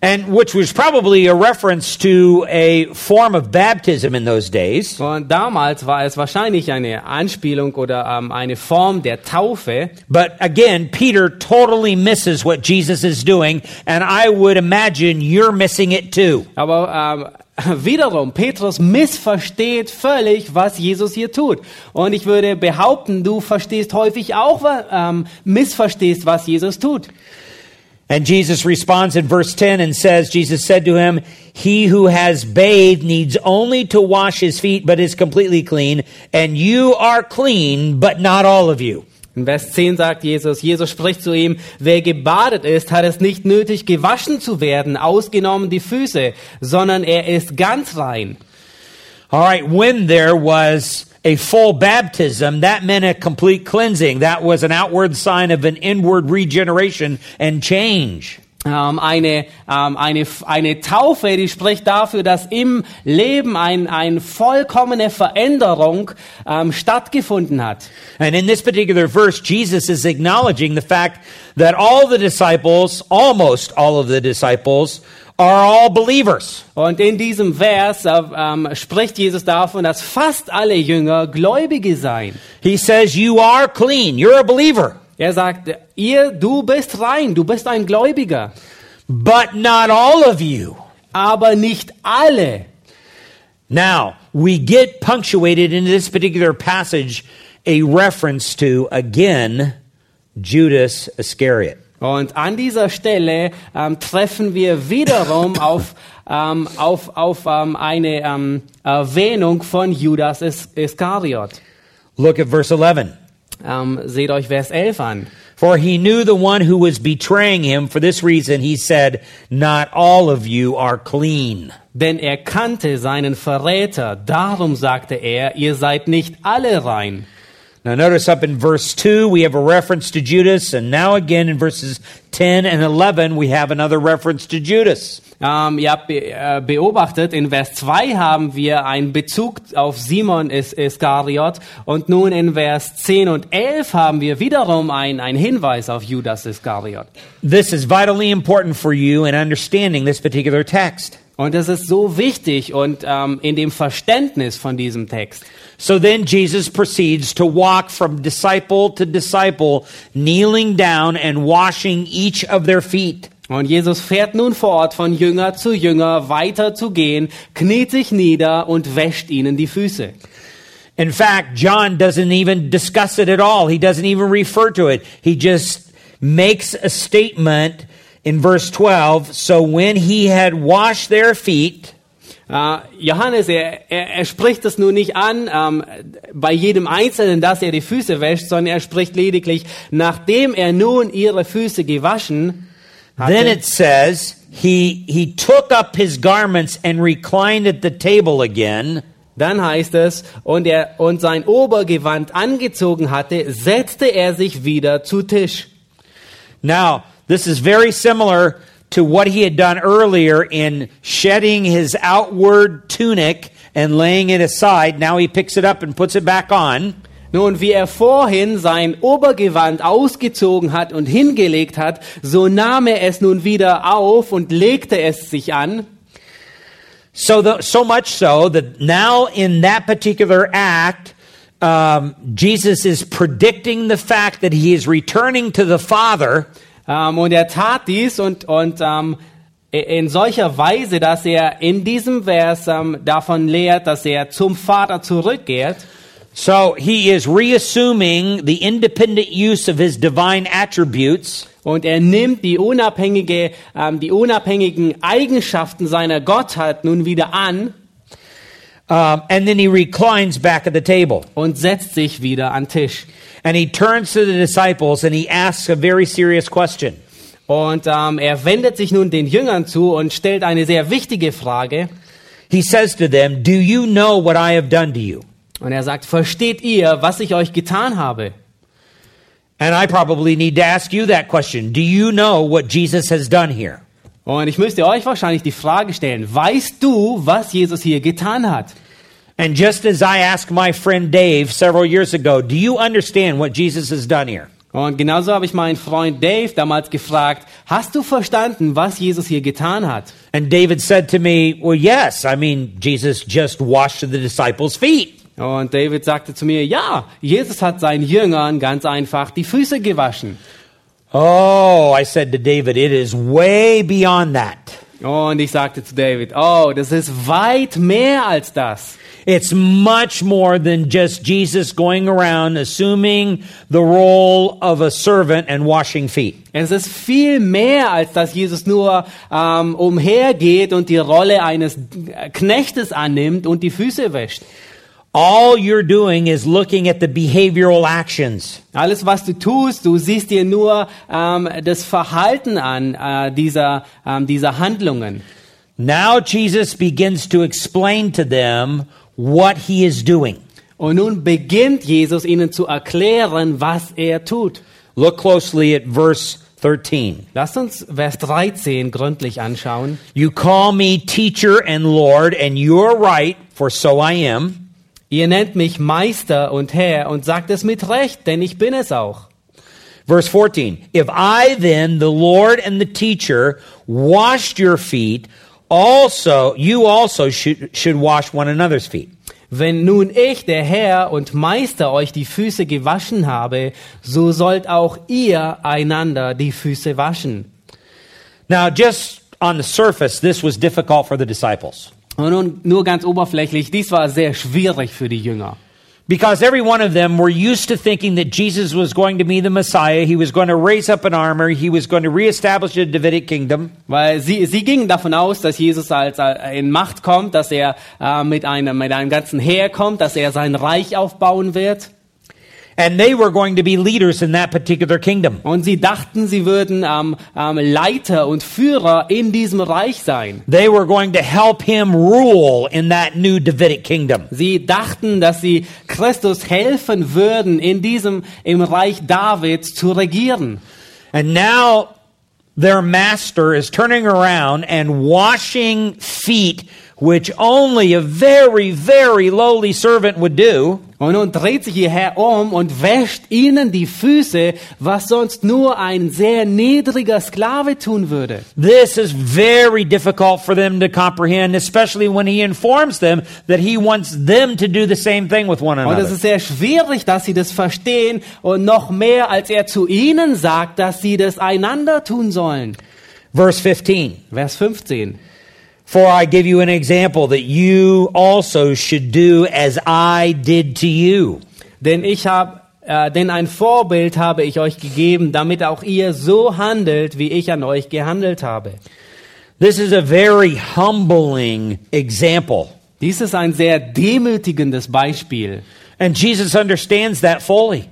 Speaker 1: And which was probably a reference to a form of baptism in those days.
Speaker 2: Und damals war es wahrscheinlich eine Anspielung oder ähm, eine Form der Taufe.
Speaker 1: But again, Peter totally misses what Jesus is doing, and I would imagine you're missing it too.
Speaker 2: Aber ähm, [laughs] wiederum, Petrus missversteht völlig, was Jesus hier tut. Und ich würde behaupten, du verstehst häufig auch, ähm, missverstehst, was Jesus tut.
Speaker 1: And Jesus responds in verse 10 and says, Jesus said to him, He who has bathed needs only to wash his feet, but is completely clean. And you are clean, but not all of you.
Speaker 2: In Vers 10 sagt Jesus, Jesus spricht zu ihm, wer gebadet ist, hat es nicht nötig, gewaschen zu werden, ausgenommen die Füße, sondern er ist ganz rein.
Speaker 1: All right, when there was a full baptism, that meant a complete cleansing. That was an outward sign of an inward regeneration and change.
Speaker 2: Ähm, eine, ähm, eine, eine Taufe, die spricht dafür, dass im Leben ein, eine vollkommene Veränderung ähm, stattgefunden hat.
Speaker 1: And in this particular verse, Jesus is acknowledging the fact that all the disciples, almost all of the disciples, are all believers.
Speaker 2: Und in diesem Vers ähm, spricht Jesus davon, dass fast alle Jünger Gläubige seien.
Speaker 1: He says, You are clean. You're a believer.
Speaker 2: Er sagt, ihr, du bist rein, du bist ein Gläubiger,
Speaker 1: But not all of you.
Speaker 2: aber nicht alle.
Speaker 1: Now, we get punctuated in this particular passage a reference to, again, Judas Iscariot.
Speaker 2: Und an dieser Stelle ähm, treffen wir wiederum [laughs] auf, ähm, auf, auf ähm, eine ähm, Erwähnung von Judas Is Iskariot.
Speaker 1: Look at verse 11.
Speaker 2: Ähm, seht euch Vers 11 an.
Speaker 1: For he knew the one who was betraying him. For this reason, he said, Not all of you are clean.
Speaker 2: Denn er kannte seinen Verräter, darum sagte er, ihr seid nicht alle rein.
Speaker 1: Now, notice up in verse 2, we have a reference to Judas, and now again in verses 10 and 11, we have another reference to Judas.
Speaker 2: Ähm, ihr habt be äh, beobachtet, in Vers 2 haben wir einen Bezug auf Simon Is Iskariot und nun in Vers 10 und 11 haben wir wiederum einen einen Hinweis auf Judas Iskariot.
Speaker 1: This is vitally important for you in understanding this particular text.
Speaker 2: Und das ist so wichtig und ähm, in dem Verständnis von diesem Text.
Speaker 1: So then Jesus proceeds to walk from disciple to disciple, kneeling down and washing each of their feet.
Speaker 2: Und Jesus fährt nun fort, von Jünger zu Jünger weiter zu gehen, kniet sich nieder und wäscht ihnen die Füße.
Speaker 1: In fact, John doesn't even discuss it at all. He doesn't even refer to it. He just makes a statement in verse 12. So when he had washed their feet,
Speaker 2: Äh, Johannes, er, er, er spricht es nun nicht an ähm, bei jedem Einzelnen, dass er die Füße wäscht, sondern er spricht lediglich, nachdem er nun ihre Füße gewaschen hatte,
Speaker 1: then it says, he, he took up his garments and reclined at the table again.
Speaker 2: Dann heißt es, und er und sein Obergewand angezogen hatte, setzte er sich wieder zu Tisch.
Speaker 1: Now, this is very similar to what he had done earlier in shedding his outward tunic and laying it aside. Now he picks it up and puts it back on.
Speaker 2: Nun, wie er vorhin sein Obergewand ausgezogen hat und hingelegt hat, so nahm er es nun wieder auf und legte es sich an.
Speaker 1: So, the, so much so that now in that particular act, um, Jesus is predicting the fact that he is returning to the Father.
Speaker 2: Ähm, und er tat dies und, und ähm, in solcher Weise, dass er in diesem Vers ähm, davon lehrt, dass er zum Vater zurückkehrt.
Speaker 1: So he is reassuming the independent use of his divine attributes.
Speaker 2: Und er nimmt die, unabhängige, ähm, die unabhängigen Eigenschaften seiner Gottheit nun wieder an
Speaker 1: Um, and then he reclines back at the table.
Speaker 2: und setzt sich wieder an Tisch.
Speaker 1: And he turns to the disciples and he asks a very serious question.
Speaker 2: Und ähm, er wendet sich nun den Jüngern zu und stellt eine sehr wichtige Frage.
Speaker 1: He says to them, Do you know what I have done to you?
Speaker 2: Und er sagt, versteht ihr, was ich euch getan habe?
Speaker 1: And I probably need to ask you that question. Do you know what Jesus has done here?
Speaker 2: Und ich müsste euch wahrscheinlich die Frage stellen, weißt du, was Jesus hier getan hat?
Speaker 1: And just as I asked my friend Dave several years ago, do you understand what Jesus has done here?
Speaker 2: Und genauso habe ich meinen Freund Dave damals gefragt, hast du verstanden, was Jesus hier getan hat?
Speaker 1: And David said to me, Well, yes. I mean, Jesus just washed the disciples' feet.
Speaker 2: Und David sagte zu mir, ja, Jesus hat seinen Jüngern ganz einfach die Füße gewaschen.
Speaker 1: Oh, I said to David, it is way beyond that.
Speaker 2: Und ich sagte zu David, oh, das ist weit mehr als das.
Speaker 1: It's much more than just Jesus going around assuming the role of a servant and washing feet.
Speaker 2: Es ist viel mehr, als dass Jesus nur ähm, umhergeht und die Rolle eines Knechtes annimmt und die Füße wäscht.
Speaker 1: All you're doing is looking at the behavioral actions.
Speaker 2: Alles, was du tust, du siehst dir nur ähm, das Verhalten an äh, dieser, ähm, dieser Handlungen.
Speaker 1: Now Jesus begins to explain to them what he is doing.
Speaker 2: Und nun beginnt Jesus ihnen zu erklären, was er tut.
Speaker 1: Look closely at verse 13.
Speaker 2: Lasst uns Vers 13 gründlich anschauen.
Speaker 1: You call me teacher and Lord, and you're right, for so I am.
Speaker 2: Ihr nennt mich Meister und Herr und sagt es mit Recht, denn ich bin es auch.
Speaker 1: Verse 14. If I then, the Lord and the teacher, washed your feet, also, you also should, should wash one another's feet.
Speaker 2: Wenn nun ich, der Herr und Meister, euch die Füße gewaschen habe, so sollt auch ihr einander die Füße waschen.
Speaker 1: Now, just on the surface, this was difficult for the disciples.
Speaker 2: Und nun nur ganz oberflächlich, dies war sehr schwierig für die Jünger.
Speaker 1: Because every one of them were used to thinking that Jesus was going to be the Messiah. He was going to raise up an army. He was going to reestablish the Davidic kingdom.
Speaker 2: Weil sie, sie gingen davon aus, dass Jesus als äh, in Macht kommt, dass er äh, mit, einem, mit einem ganzen Heer kommt, dass er sein Reich aufbauen wird.
Speaker 1: And they were going to be leaders in that particular kingdom.
Speaker 2: Und sie dachten, sie würden ähm, ähm, Leiter und Führer in diesem Reich sein.
Speaker 1: They were going to help him rule in that new Davidic kingdom.
Speaker 2: Sie dachten, dass sie Christus helfen würden, in diesem, im Reich Davids zu regieren.
Speaker 1: And now their master is turning around and washing feet, which only a very, very lowly servant would do.
Speaker 2: Und nun dreht sich ihr Herr um und wäscht ihnen die Füße, was sonst nur ein sehr niedriger Sklave tun würde.
Speaker 1: This is very difficult for them to comprehend, especially when he informs them that he wants them to do the same thing with one
Speaker 2: Und es
Speaker 1: another.
Speaker 2: ist sehr schwierig, dass sie das verstehen und noch mehr, als er zu ihnen sagt, dass sie das einander tun sollen.
Speaker 1: Verse 15.
Speaker 2: Vers 15.
Speaker 1: For I give you an example that you also should do as I did to you.
Speaker 2: Denn ich habe äh, denn ein Vorbild habe ich euch gegeben, damit auch ihr so handelt, wie ich an euch gehandelt habe.
Speaker 1: This is a very humbling example.
Speaker 2: Dies ist ein sehr demütigendes Beispiel.
Speaker 1: And Jesus understands that fully.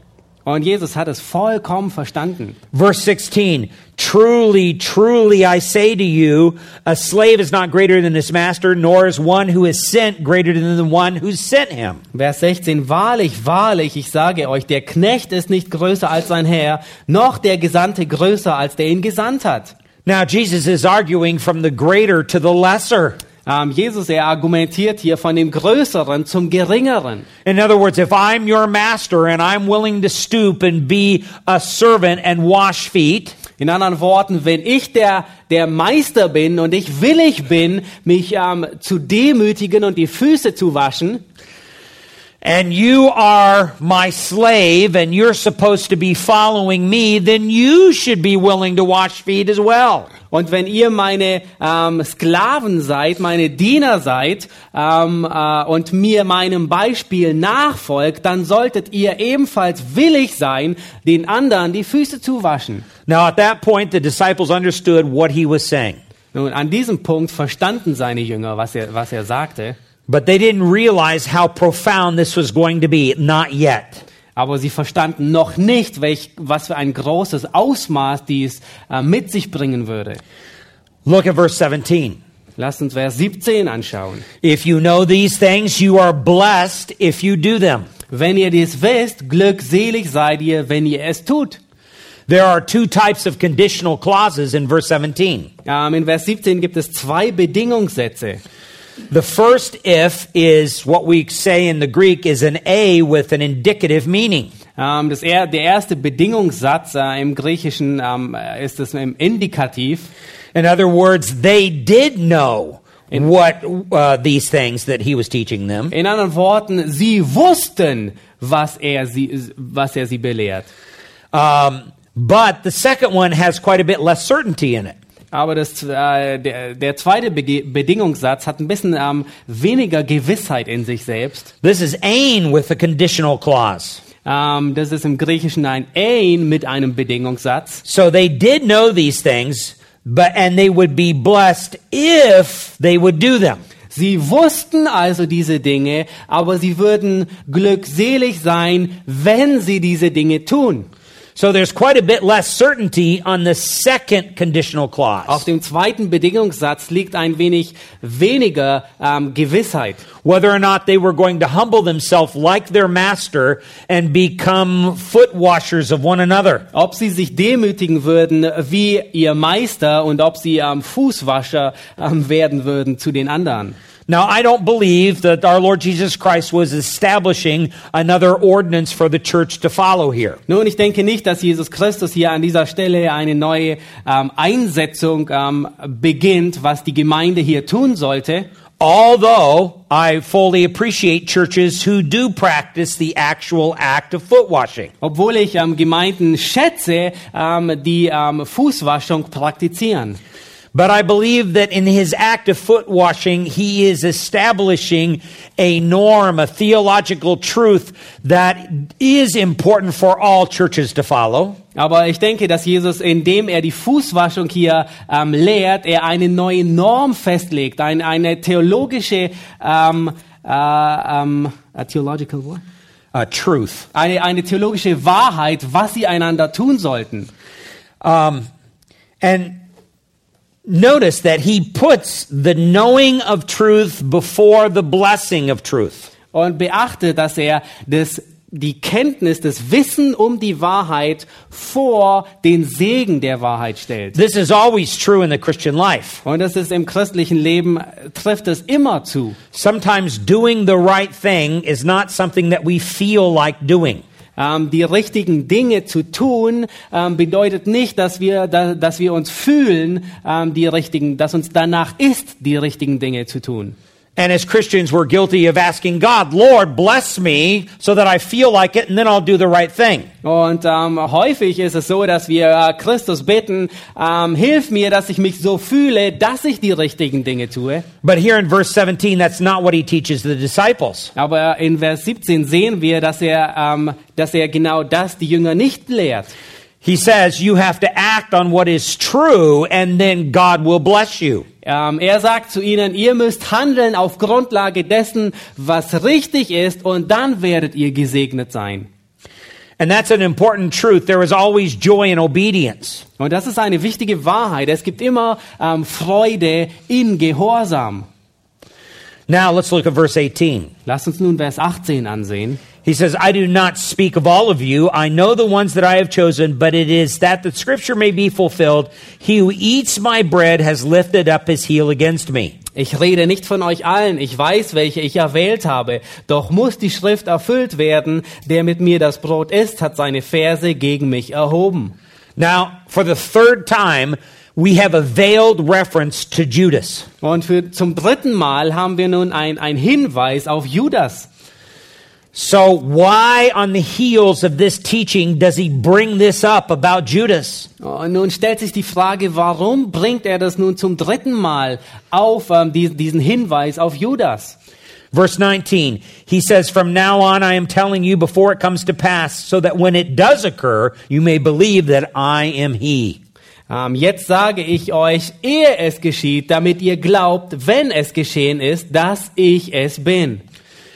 Speaker 2: Und Jesus hat es vollkommen verstanden.
Speaker 1: Verse 16 Truly, truly, I say to you, a slave is not greater than his master, nor is one who is sent greater than the one who sent him.
Speaker 2: Vers 16, wahrlich, wahrlich, ich sage euch, der Knecht ist nicht größer als sein Herr, noch der Gesandte größer als der ihn gesandt hat.
Speaker 1: Now, Jesus is arguing from the greater to the lesser.
Speaker 2: Ähm, Jesus, er argumentiert hier von dem Größeren zum Geringeren.
Speaker 1: In other words, if I'm your master and I'm willing to stoop and be a servant and wash feet,
Speaker 2: In anderen Worten, wenn ich der, der Meister bin und ich willig bin, mich ähm, zu demütigen und die Füße zu waschen,
Speaker 1: and you are my slave and you're supposed to be following me, then you should be willing to wash feet as well.
Speaker 2: Und wenn ihr meine ähm, Sklaven seid, meine Diener seid ähm, äh, und mir meinem Beispiel nachfolgt, dann solltet ihr ebenfalls willig sein, den anderen die Füße zu waschen.
Speaker 1: Now, at that point, the disciples understood what he was saying,
Speaker 2: Nun, an diesem Punkt verstanden seine Jünger, was er, was er sagte,
Speaker 1: but they didn't realize how profound this was going to be. Not yet.
Speaker 2: aber sie verstanden noch nicht, welch, was für ein großes Ausmaß dies äh, mit sich bringen würde.
Speaker 1: Look at verse 17.
Speaker 2: Lasst uns Vers 17 anschauen.
Speaker 1: If you know these things, you are blessed if you do them.
Speaker 2: Wenn ihr dies wisst, glückselig seid ihr, wenn ihr es tut.
Speaker 1: There are two types of conditional clauses in verse 17.
Speaker 2: Ähm, in Vers 17 gibt es zwei Bedingungssätze.
Speaker 1: The first if is what we say in the Greek is an A with an indicative meaning.
Speaker 2: Ähm, das er, der erste Bedingungssatz äh, im Griechischen ähm, ist es im Indikativ.
Speaker 1: In other words, they did know what uh, these things that he was teaching them.
Speaker 2: In anderen Worten, sie wussten, was er sie, was er sie belehrt.
Speaker 1: Um, but the second one has quite a bit less certainty in it.
Speaker 2: Aber das, äh, der, der zweite Bege Bedingungssatz hat ein bisschen ähm, weniger Gewissheit in sich selbst.
Speaker 1: This is ain with a conditional clause.
Speaker 2: Ähm, das ist im Griechischen ein ein mit einem Bedingungssatz.
Speaker 1: So they did know these things, but and they would be blessed if they would do them.
Speaker 2: Sie wussten also diese Dinge, aber sie würden glückselig sein, wenn sie diese Dinge tun.
Speaker 1: So there's quite a bit less certainty on the second conditional
Speaker 2: Auf
Speaker 1: clause.
Speaker 2: dem zweiten Bedingungssatz liegt ein wenig weniger ähm, Gewissheit.
Speaker 1: Whether or not they were going to humble themselves like their master and become foot washers of one another.
Speaker 2: Ob sie sich demütigen würden wie ihr Meister und ob sie ähm, Fußwascher ähm, werden würden zu den anderen.
Speaker 1: Now, I don't believe that our Lord Jesus Christ was establishing another ordinance for the church to follow here.
Speaker 2: Nun, ich denke nicht, dass Jesus Christus hier an dieser Stelle eine neue ähm, Einsetzung ähm, beginnt, was die Gemeinde hier tun sollte.
Speaker 1: Although I fully appreciate churches who do practice the actual act of foot washing.
Speaker 2: Obwohl ich ähm, Gemeinden schätze, ähm, die ähm, Fußwaschung praktizieren.
Speaker 1: But I believe that in his act of foot washing, he is establishing a norm, a theological truth that is important for all churches to follow.
Speaker 2: Aber ich denke, dass Jesus, indem er die Fußwaschung hier ähm, lehrt, er eine neue Norm festlegt, ein, eine theologische, ähm, äh, ähm, a theological what?
Speaker 1: A truth.
Speaker 2: Eine, eine theologische Wahrheit, was sie einander tun sollten.
Speaker 1: Um, and notice that he puts the knowing of truth before the blessing of truth.
Speaker 2: Und beachte, dass er das, die Kenntnis, das Wissen um die Wahrheit vor den Segen der Wahrheit stellt.
Speaker 1: This is always true in the Christian life.
Speaker 2: Und das ist im christlichen Leben, trifft es immer zu.
Speaker 1: Sometimes doing the right thing is not something that we feel like doing.
Speaker 2: Ähm, die richtigen Dinge zu tun ähm, bedeutet nicht, dass wir, da, dass wir uns fühlen, ähm, die richtigen, dass uns danach ist, die richtigen Dinge zu tun.
Speaker 1: And as Christians, we're guilty of asking God, Lord, bless me so that I feel like it and then I'll do the right thing.
Speaker 2: Und ähm, häufig ist es so, dass wir äh, Christus bitten, ähm, hilf mir, dass ich mich so fühle, dass ich die richtigen Dinge tue.
Speaker 1: But here in verse 17, that's not what he teaches the disciples.
Speaker 2: Aber in Vers 17 sehen wir, dass er, ähm, dass er genau das die Jünger nicht lehrt.
Speaker 1: He says you have to act on what is true and then God will bless you.
Speaker 2: Ähm, er sagt zu ihnen, ihr müsst handeln auf Grundlage dessen, was richtig ist, und dann werdet ihr gesegnet sein.
Speaker 1: And that's an important truth. There is always joy in obedience.
Speaker 2: Und das ist eine wichtige Wahrheit. Es gibt immer ähm, Freude in Gehorsam.
Speaker 1: Now let's look at verse 18.
Speaker 2: Lasst uns nun Vers 18 ansehen.
Speaker 1: He says, I do not speak of all of you. I know the ones that I have chosen, but it is that the scripture may be fulfilled. He who eats my bread has lifted up his heel against me.
Speaker 2: Ich rede nicht von euch allen, ich weiß, welche ich erwählt habe. Doch muss die Schrift erfüllt werden, der mit mir das Brot isst, hat seine Verse gegen mich erhoben.
Speaker 1: Now, for the third time, we have a veiled reference to Judas.
Speaker 2: Und für, zum dritten Mal haben wir nun ein, ein Hinweis auf Judas.
Speaker 1: So, why on the heels of this teaching does he bring this up about Judas?
Speaker 2: Und nun stellt sich die Frage, warum bringt er das nun zum dritten Mal auf, ähm, die, diesen Hinweis auf Judas?
Speaker 1: Verse 19, he says, From now on I am telling you before it comes to pass, so that when it does occur, you may believe that I am he.
Speaker 2: Ähm, jetzt sage ich euch, ehe es geschieht, damit ihr glaubt, wenn es geschehen ist, dass ich es bin.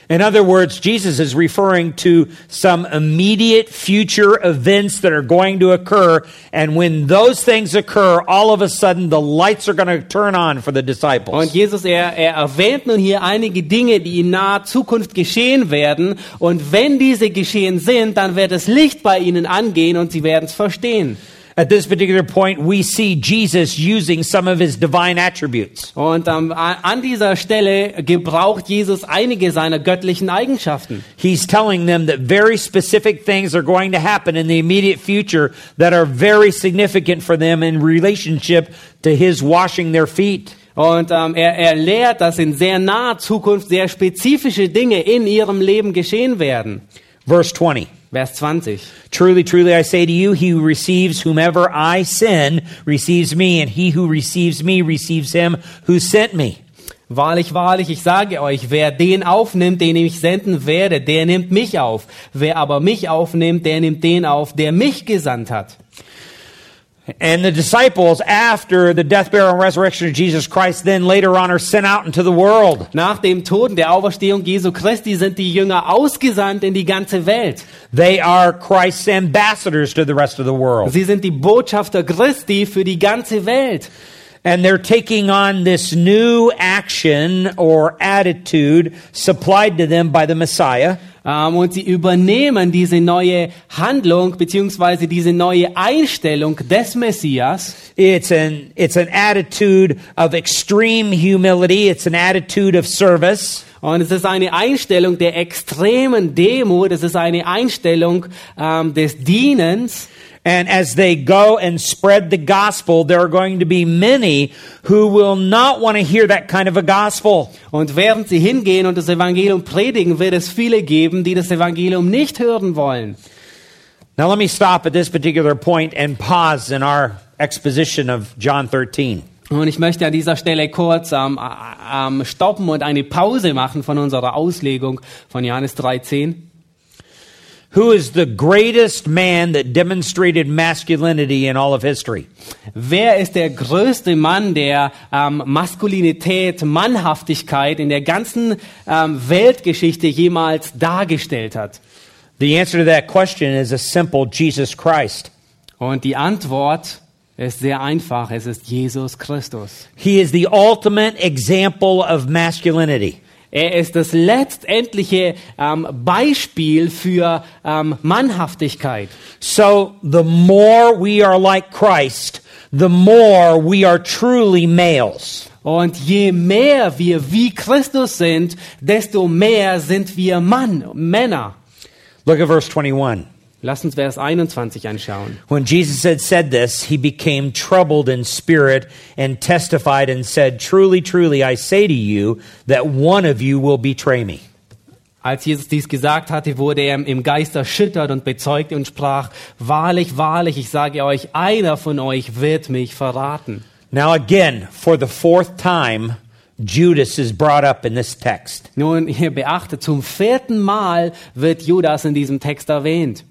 Speaker 1: In other words, Jesus is referring to some immediate future events that are going to occur. And when those things occur, all of a sudden the lights are going to turn on for the disciples. Und.
Speaker 2: Jesus, er, er erwähnt nun hier einige Dinge, die in naher Zukunft geschehen werden. Und wenn diese geschehen sind, dann wird das Licht bei ihnen angehen und sie werden es verstehen.
Speaker 1: At this particular point, we see Jesus using some of his divine attributes.
Speaker 2: Und a- an dieser Stelle gebraucht Jesus einige seiner göttlichen Eigenschaften.
Speaker 1: He's telling them that very specific things are going to happen in the immediate future that are very significant for them in relationship to his washing their feet.
Speaker 2: Und ähm, er, er lehrt, dass in sehr naher Zukunft sehr spezifische Dinge in ihrem Leben geschehen werden.
Speaker 1: Verse 20.
Speaker 2: Vers 20.
Speaker 1: Truly, truly, I say to you, he who receives whomever I send receives me, and he who receives me receives him who sent me.
Speaker 2: Wahrlich, wahrlich, ich sage euch, wer den aufnimmt, den ich senden werde, der nimmt mich auf. Wer aber mich aufnimmt, der nimmt den auf, der mich gesandt hat.
Speaker 1: And the disciples, after the death, burial, and resurrection of Jesus Christ, then later on are sent out into the world.
Speaker 2: Nach dem Tod und der Auferstehung Jesu Christi sind die Jünger ausgesandt in die ganze Welt.
Speaker 1: They are Christ's ambassadors to the rest of the world.
Speaker 2: Sie sind die Botschafter Christi für die ganze Welt.
Speaker 1: And they're taking on this new action or attitude supplied to them by the Messiah.
Speaker 2: Ähm, und sie übernehmen diese neue Handlung beziehungsweise diese neue Einstellung des Messias.
Speaker 1: It's an, it's an attitude of extreme humility. It's an attitude of service.
Speaker 2: Und es ist eine Einstellung der extremen Demut. Es ist eine Einstellung ähm, des Dienens.
Speaker 1: And as they go and spread the gospel, there are going to be many who will not want to hear that kind of a gospel.
Speaker 2: Und während sie hingehen und das Evangelium predigen, wird es viele geben, die das Evangelium nicht hören wollen.
Speaker 1: Now let me stop at this particular point and pause in our exposition of John 13.
Speaker 2: Und ich möchte an dieser Stelle kurz ähm, ähm, stoppen und eine Pause machen von unserer Auslegung von Johannes 13.
Speaker 1: Who is the greatest man that demonstrated masculinity in all of history?
Speaker 2: Wer ist der größte Mann, der ähm, Maskulinität, Mannhaftigkeit in der ganzen ähm, Weltgeschichte jemals dargestellt hat?
Speaker 1: The answer to that question is a simple Jesus Christ.
Speaker 2: Und die Antwort ist sehr einfach. Es ist Jesus Christus.
Speaker 1: He is the ultimate example of masculinity.
Speaker 2: Er ist das letztendliche ähm, Beispiel für ähm, Mannhaftigkeit.
Speaker 1: So the more we are like Christ, the more we are truly males.
Speaker 2: Und je mehr wir wie Christus sind, desto mehr sind wir Mann, Männer.
Speaker 1: Look at verse 21.
Speaker 2: Lass uns Vers 21 anschauen.
Speaker 1: When Jesus had said this, he became troubled in spirit and testified and said, Truly, truly, I say to you that one of you will betray me.
Speaker 2: Als Jesus dies gesagt hatte, wurde er im Geist erschüttert und bezeugte und sprach, Wahrlich, wahrlich, ich sage euch, einer von euch wird mich verraten.
Speaker 1: Now, again, for the fourth time, Judas is brought up in this text.
Speaker 2: Nun, ihr beachtet, zum vierten Mal wird Judas in diesem Text erwähnt.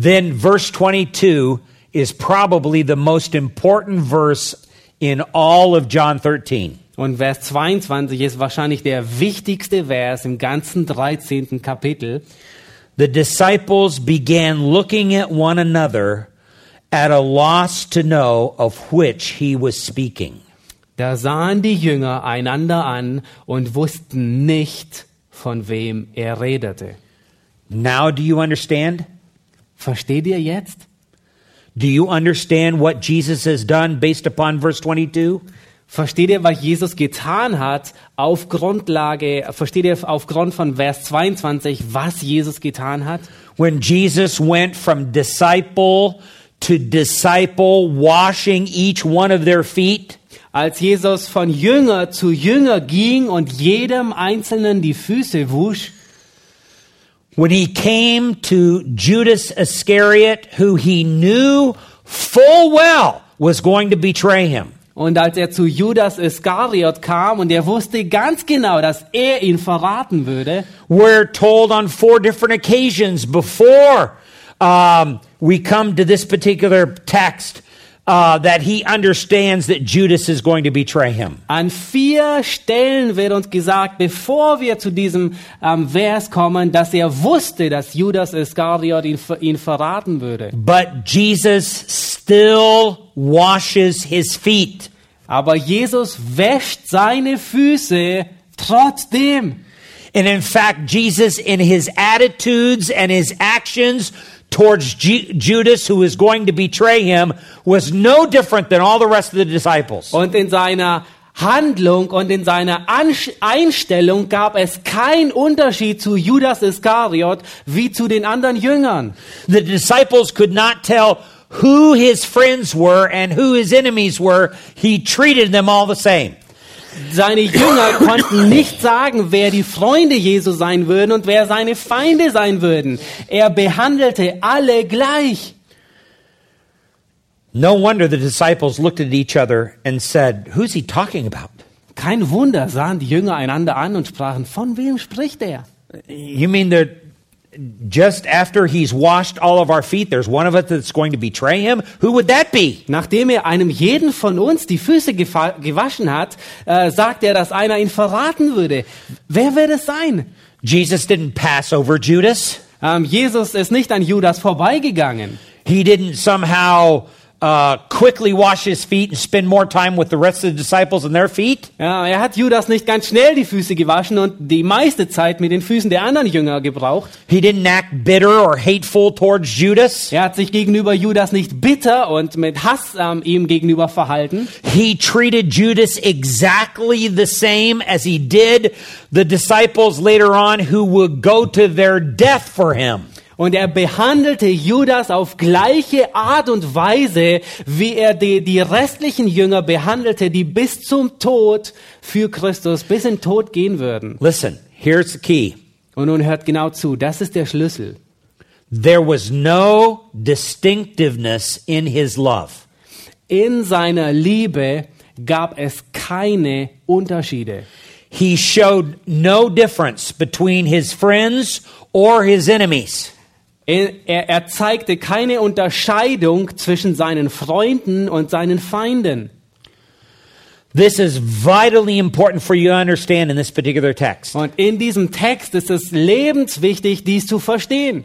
Speaker 1: Then, verse 22 is probably the most important verse in all of John 13.
Speaker 2: Und Vers 22 ist wahrscheinlich der wichtigste Vers im ganzen 13. Kapitel.
Speaker 1: The disciples began looking at one another at a loss to know of which he was speaking.
Speaker 2: Da sahen die Jünger einander an und wussten nicht, von wem er redete.
Speaker 1: Now, do you understand?
Speaker 2: Versteht ihr jetzt?
Speaker 1: Do you understand what Jesus has done based upon verse 22?
Speaker 2: Versteht ihr, was Jesus getan hat auf Grundlage, versteht ihr aufgrund von Vers 22, was Jesus getan hat?
Speaker 1: When Jesus went from disciple to disciple, washing each one of their feet,
Speaker 2: Als Jesus von Jünger zu Jünger ging und jedem Einzelnen die Füße wusch,
Speaker 1: when he came to Judas Iscariot, who he knew full well was going to betray him.
Speaker 2: und als er zu Judas Iskariot kam und er wusste ganz genau, dass er ihn verraten würde,
Speaker 1: We're told on four different occasions before um, we come to this particular text uh, that he understands that Judas is going to betray him.
Speaker 2: An vier Stellen wird uns gesagt, bevor wir zu diesem ähm, Vers kommen, dass er wusste, dass Judas Iskariot ihn, ihn verraten würde.
Speaker 1: But Jesus still washes his feet.
Speaker 2: Aber Jesus wäscht seine Füße trotzdem.
Speaker 1: And in fact, Jesus, in his attitudes and his actions towards Ju- Judas, who is going to betray him, was no different than all the rest of the disciples.
Speaker 2: Und in seiner Handlung und in seiner Ansch Einstellung gab es keinen Unterschied zu Judas Iskariot wie zu den anderen Jüngern.
Speaker 1: The disciples could not tell who his friends were and who his enemies were. He treated them all the same.
Speaker 2: Seine Jünger [coughs] konnten nicht sagen, wer die Freunde Jesu sein würden und wer seine Feinde sein würden. Er behandelte alle gleich.
Speaker 1: No wonder the disciples looked at each other and said, Who's he talking about?
Speaker 2: Kein Wunder sahen die Jünger einander an und sprachen, von wem spricht er?
Speaker 1: You mean that just after he's washed all of our feet, there's one of us that's going to betray him? Who would that be?
Speaker 2: Nachdem er einem jeden von uns die Füße gewaschen hat, äh, sagt er, dass einer ihn verraten würde. Wer wird es sein?
Speaker 1: Jesus didn't pass over Judas.
Speaker 2: Ähm, Jesus ist nicht an Judas vorbeigegangen.
Speaker 1: He didn't somehow uh, quickly wash his feet and spend more time with the rest of the disciples and their feet.
Speaker 2: Ja, er hat Judas nicht ganz schnell die Füße gewaschen und die meiste Zeit mit den Füßen der anderen Jünger gebraucht.
Speaker 1: He didn't act bitter or hateful towards Judas.
Speaker 2: Er hat sich gegenüber Judas nicht bitter und mit Hass ähm, ihm gegenüber verhalten.
Speaker 1: He treated Judas exactly the same as he did the disciples later on who would go to their death for him.
Speaker 2: Und er behandelte Judas auf gleiche Art und Weise, wie er die, die restlichen Jünger behandelte, die bis zum Tod für Christus, bis in den Tod gehen würden.
Speaker 1: Listen, here's the key.
Speaker 2: Und nun hört genau zu, das ist der Schlüssel.
Speaker 1: There was no distinctiveness in his love.
Speaker 2: In seiner Liebe gab es keine Unterschiede.
Speaker 1: He showed no difference between his friends or his enemies.
Speaker 2: Er, er, er zeigte keine Unterscheidung zwischen seinen Freunden und seinen Feinden.
Speaker 1: This is vitally important for you to understand in this particular text.
Speaker 2: Und in diesem Text ist es lebenswichtig, dies zu verstehen.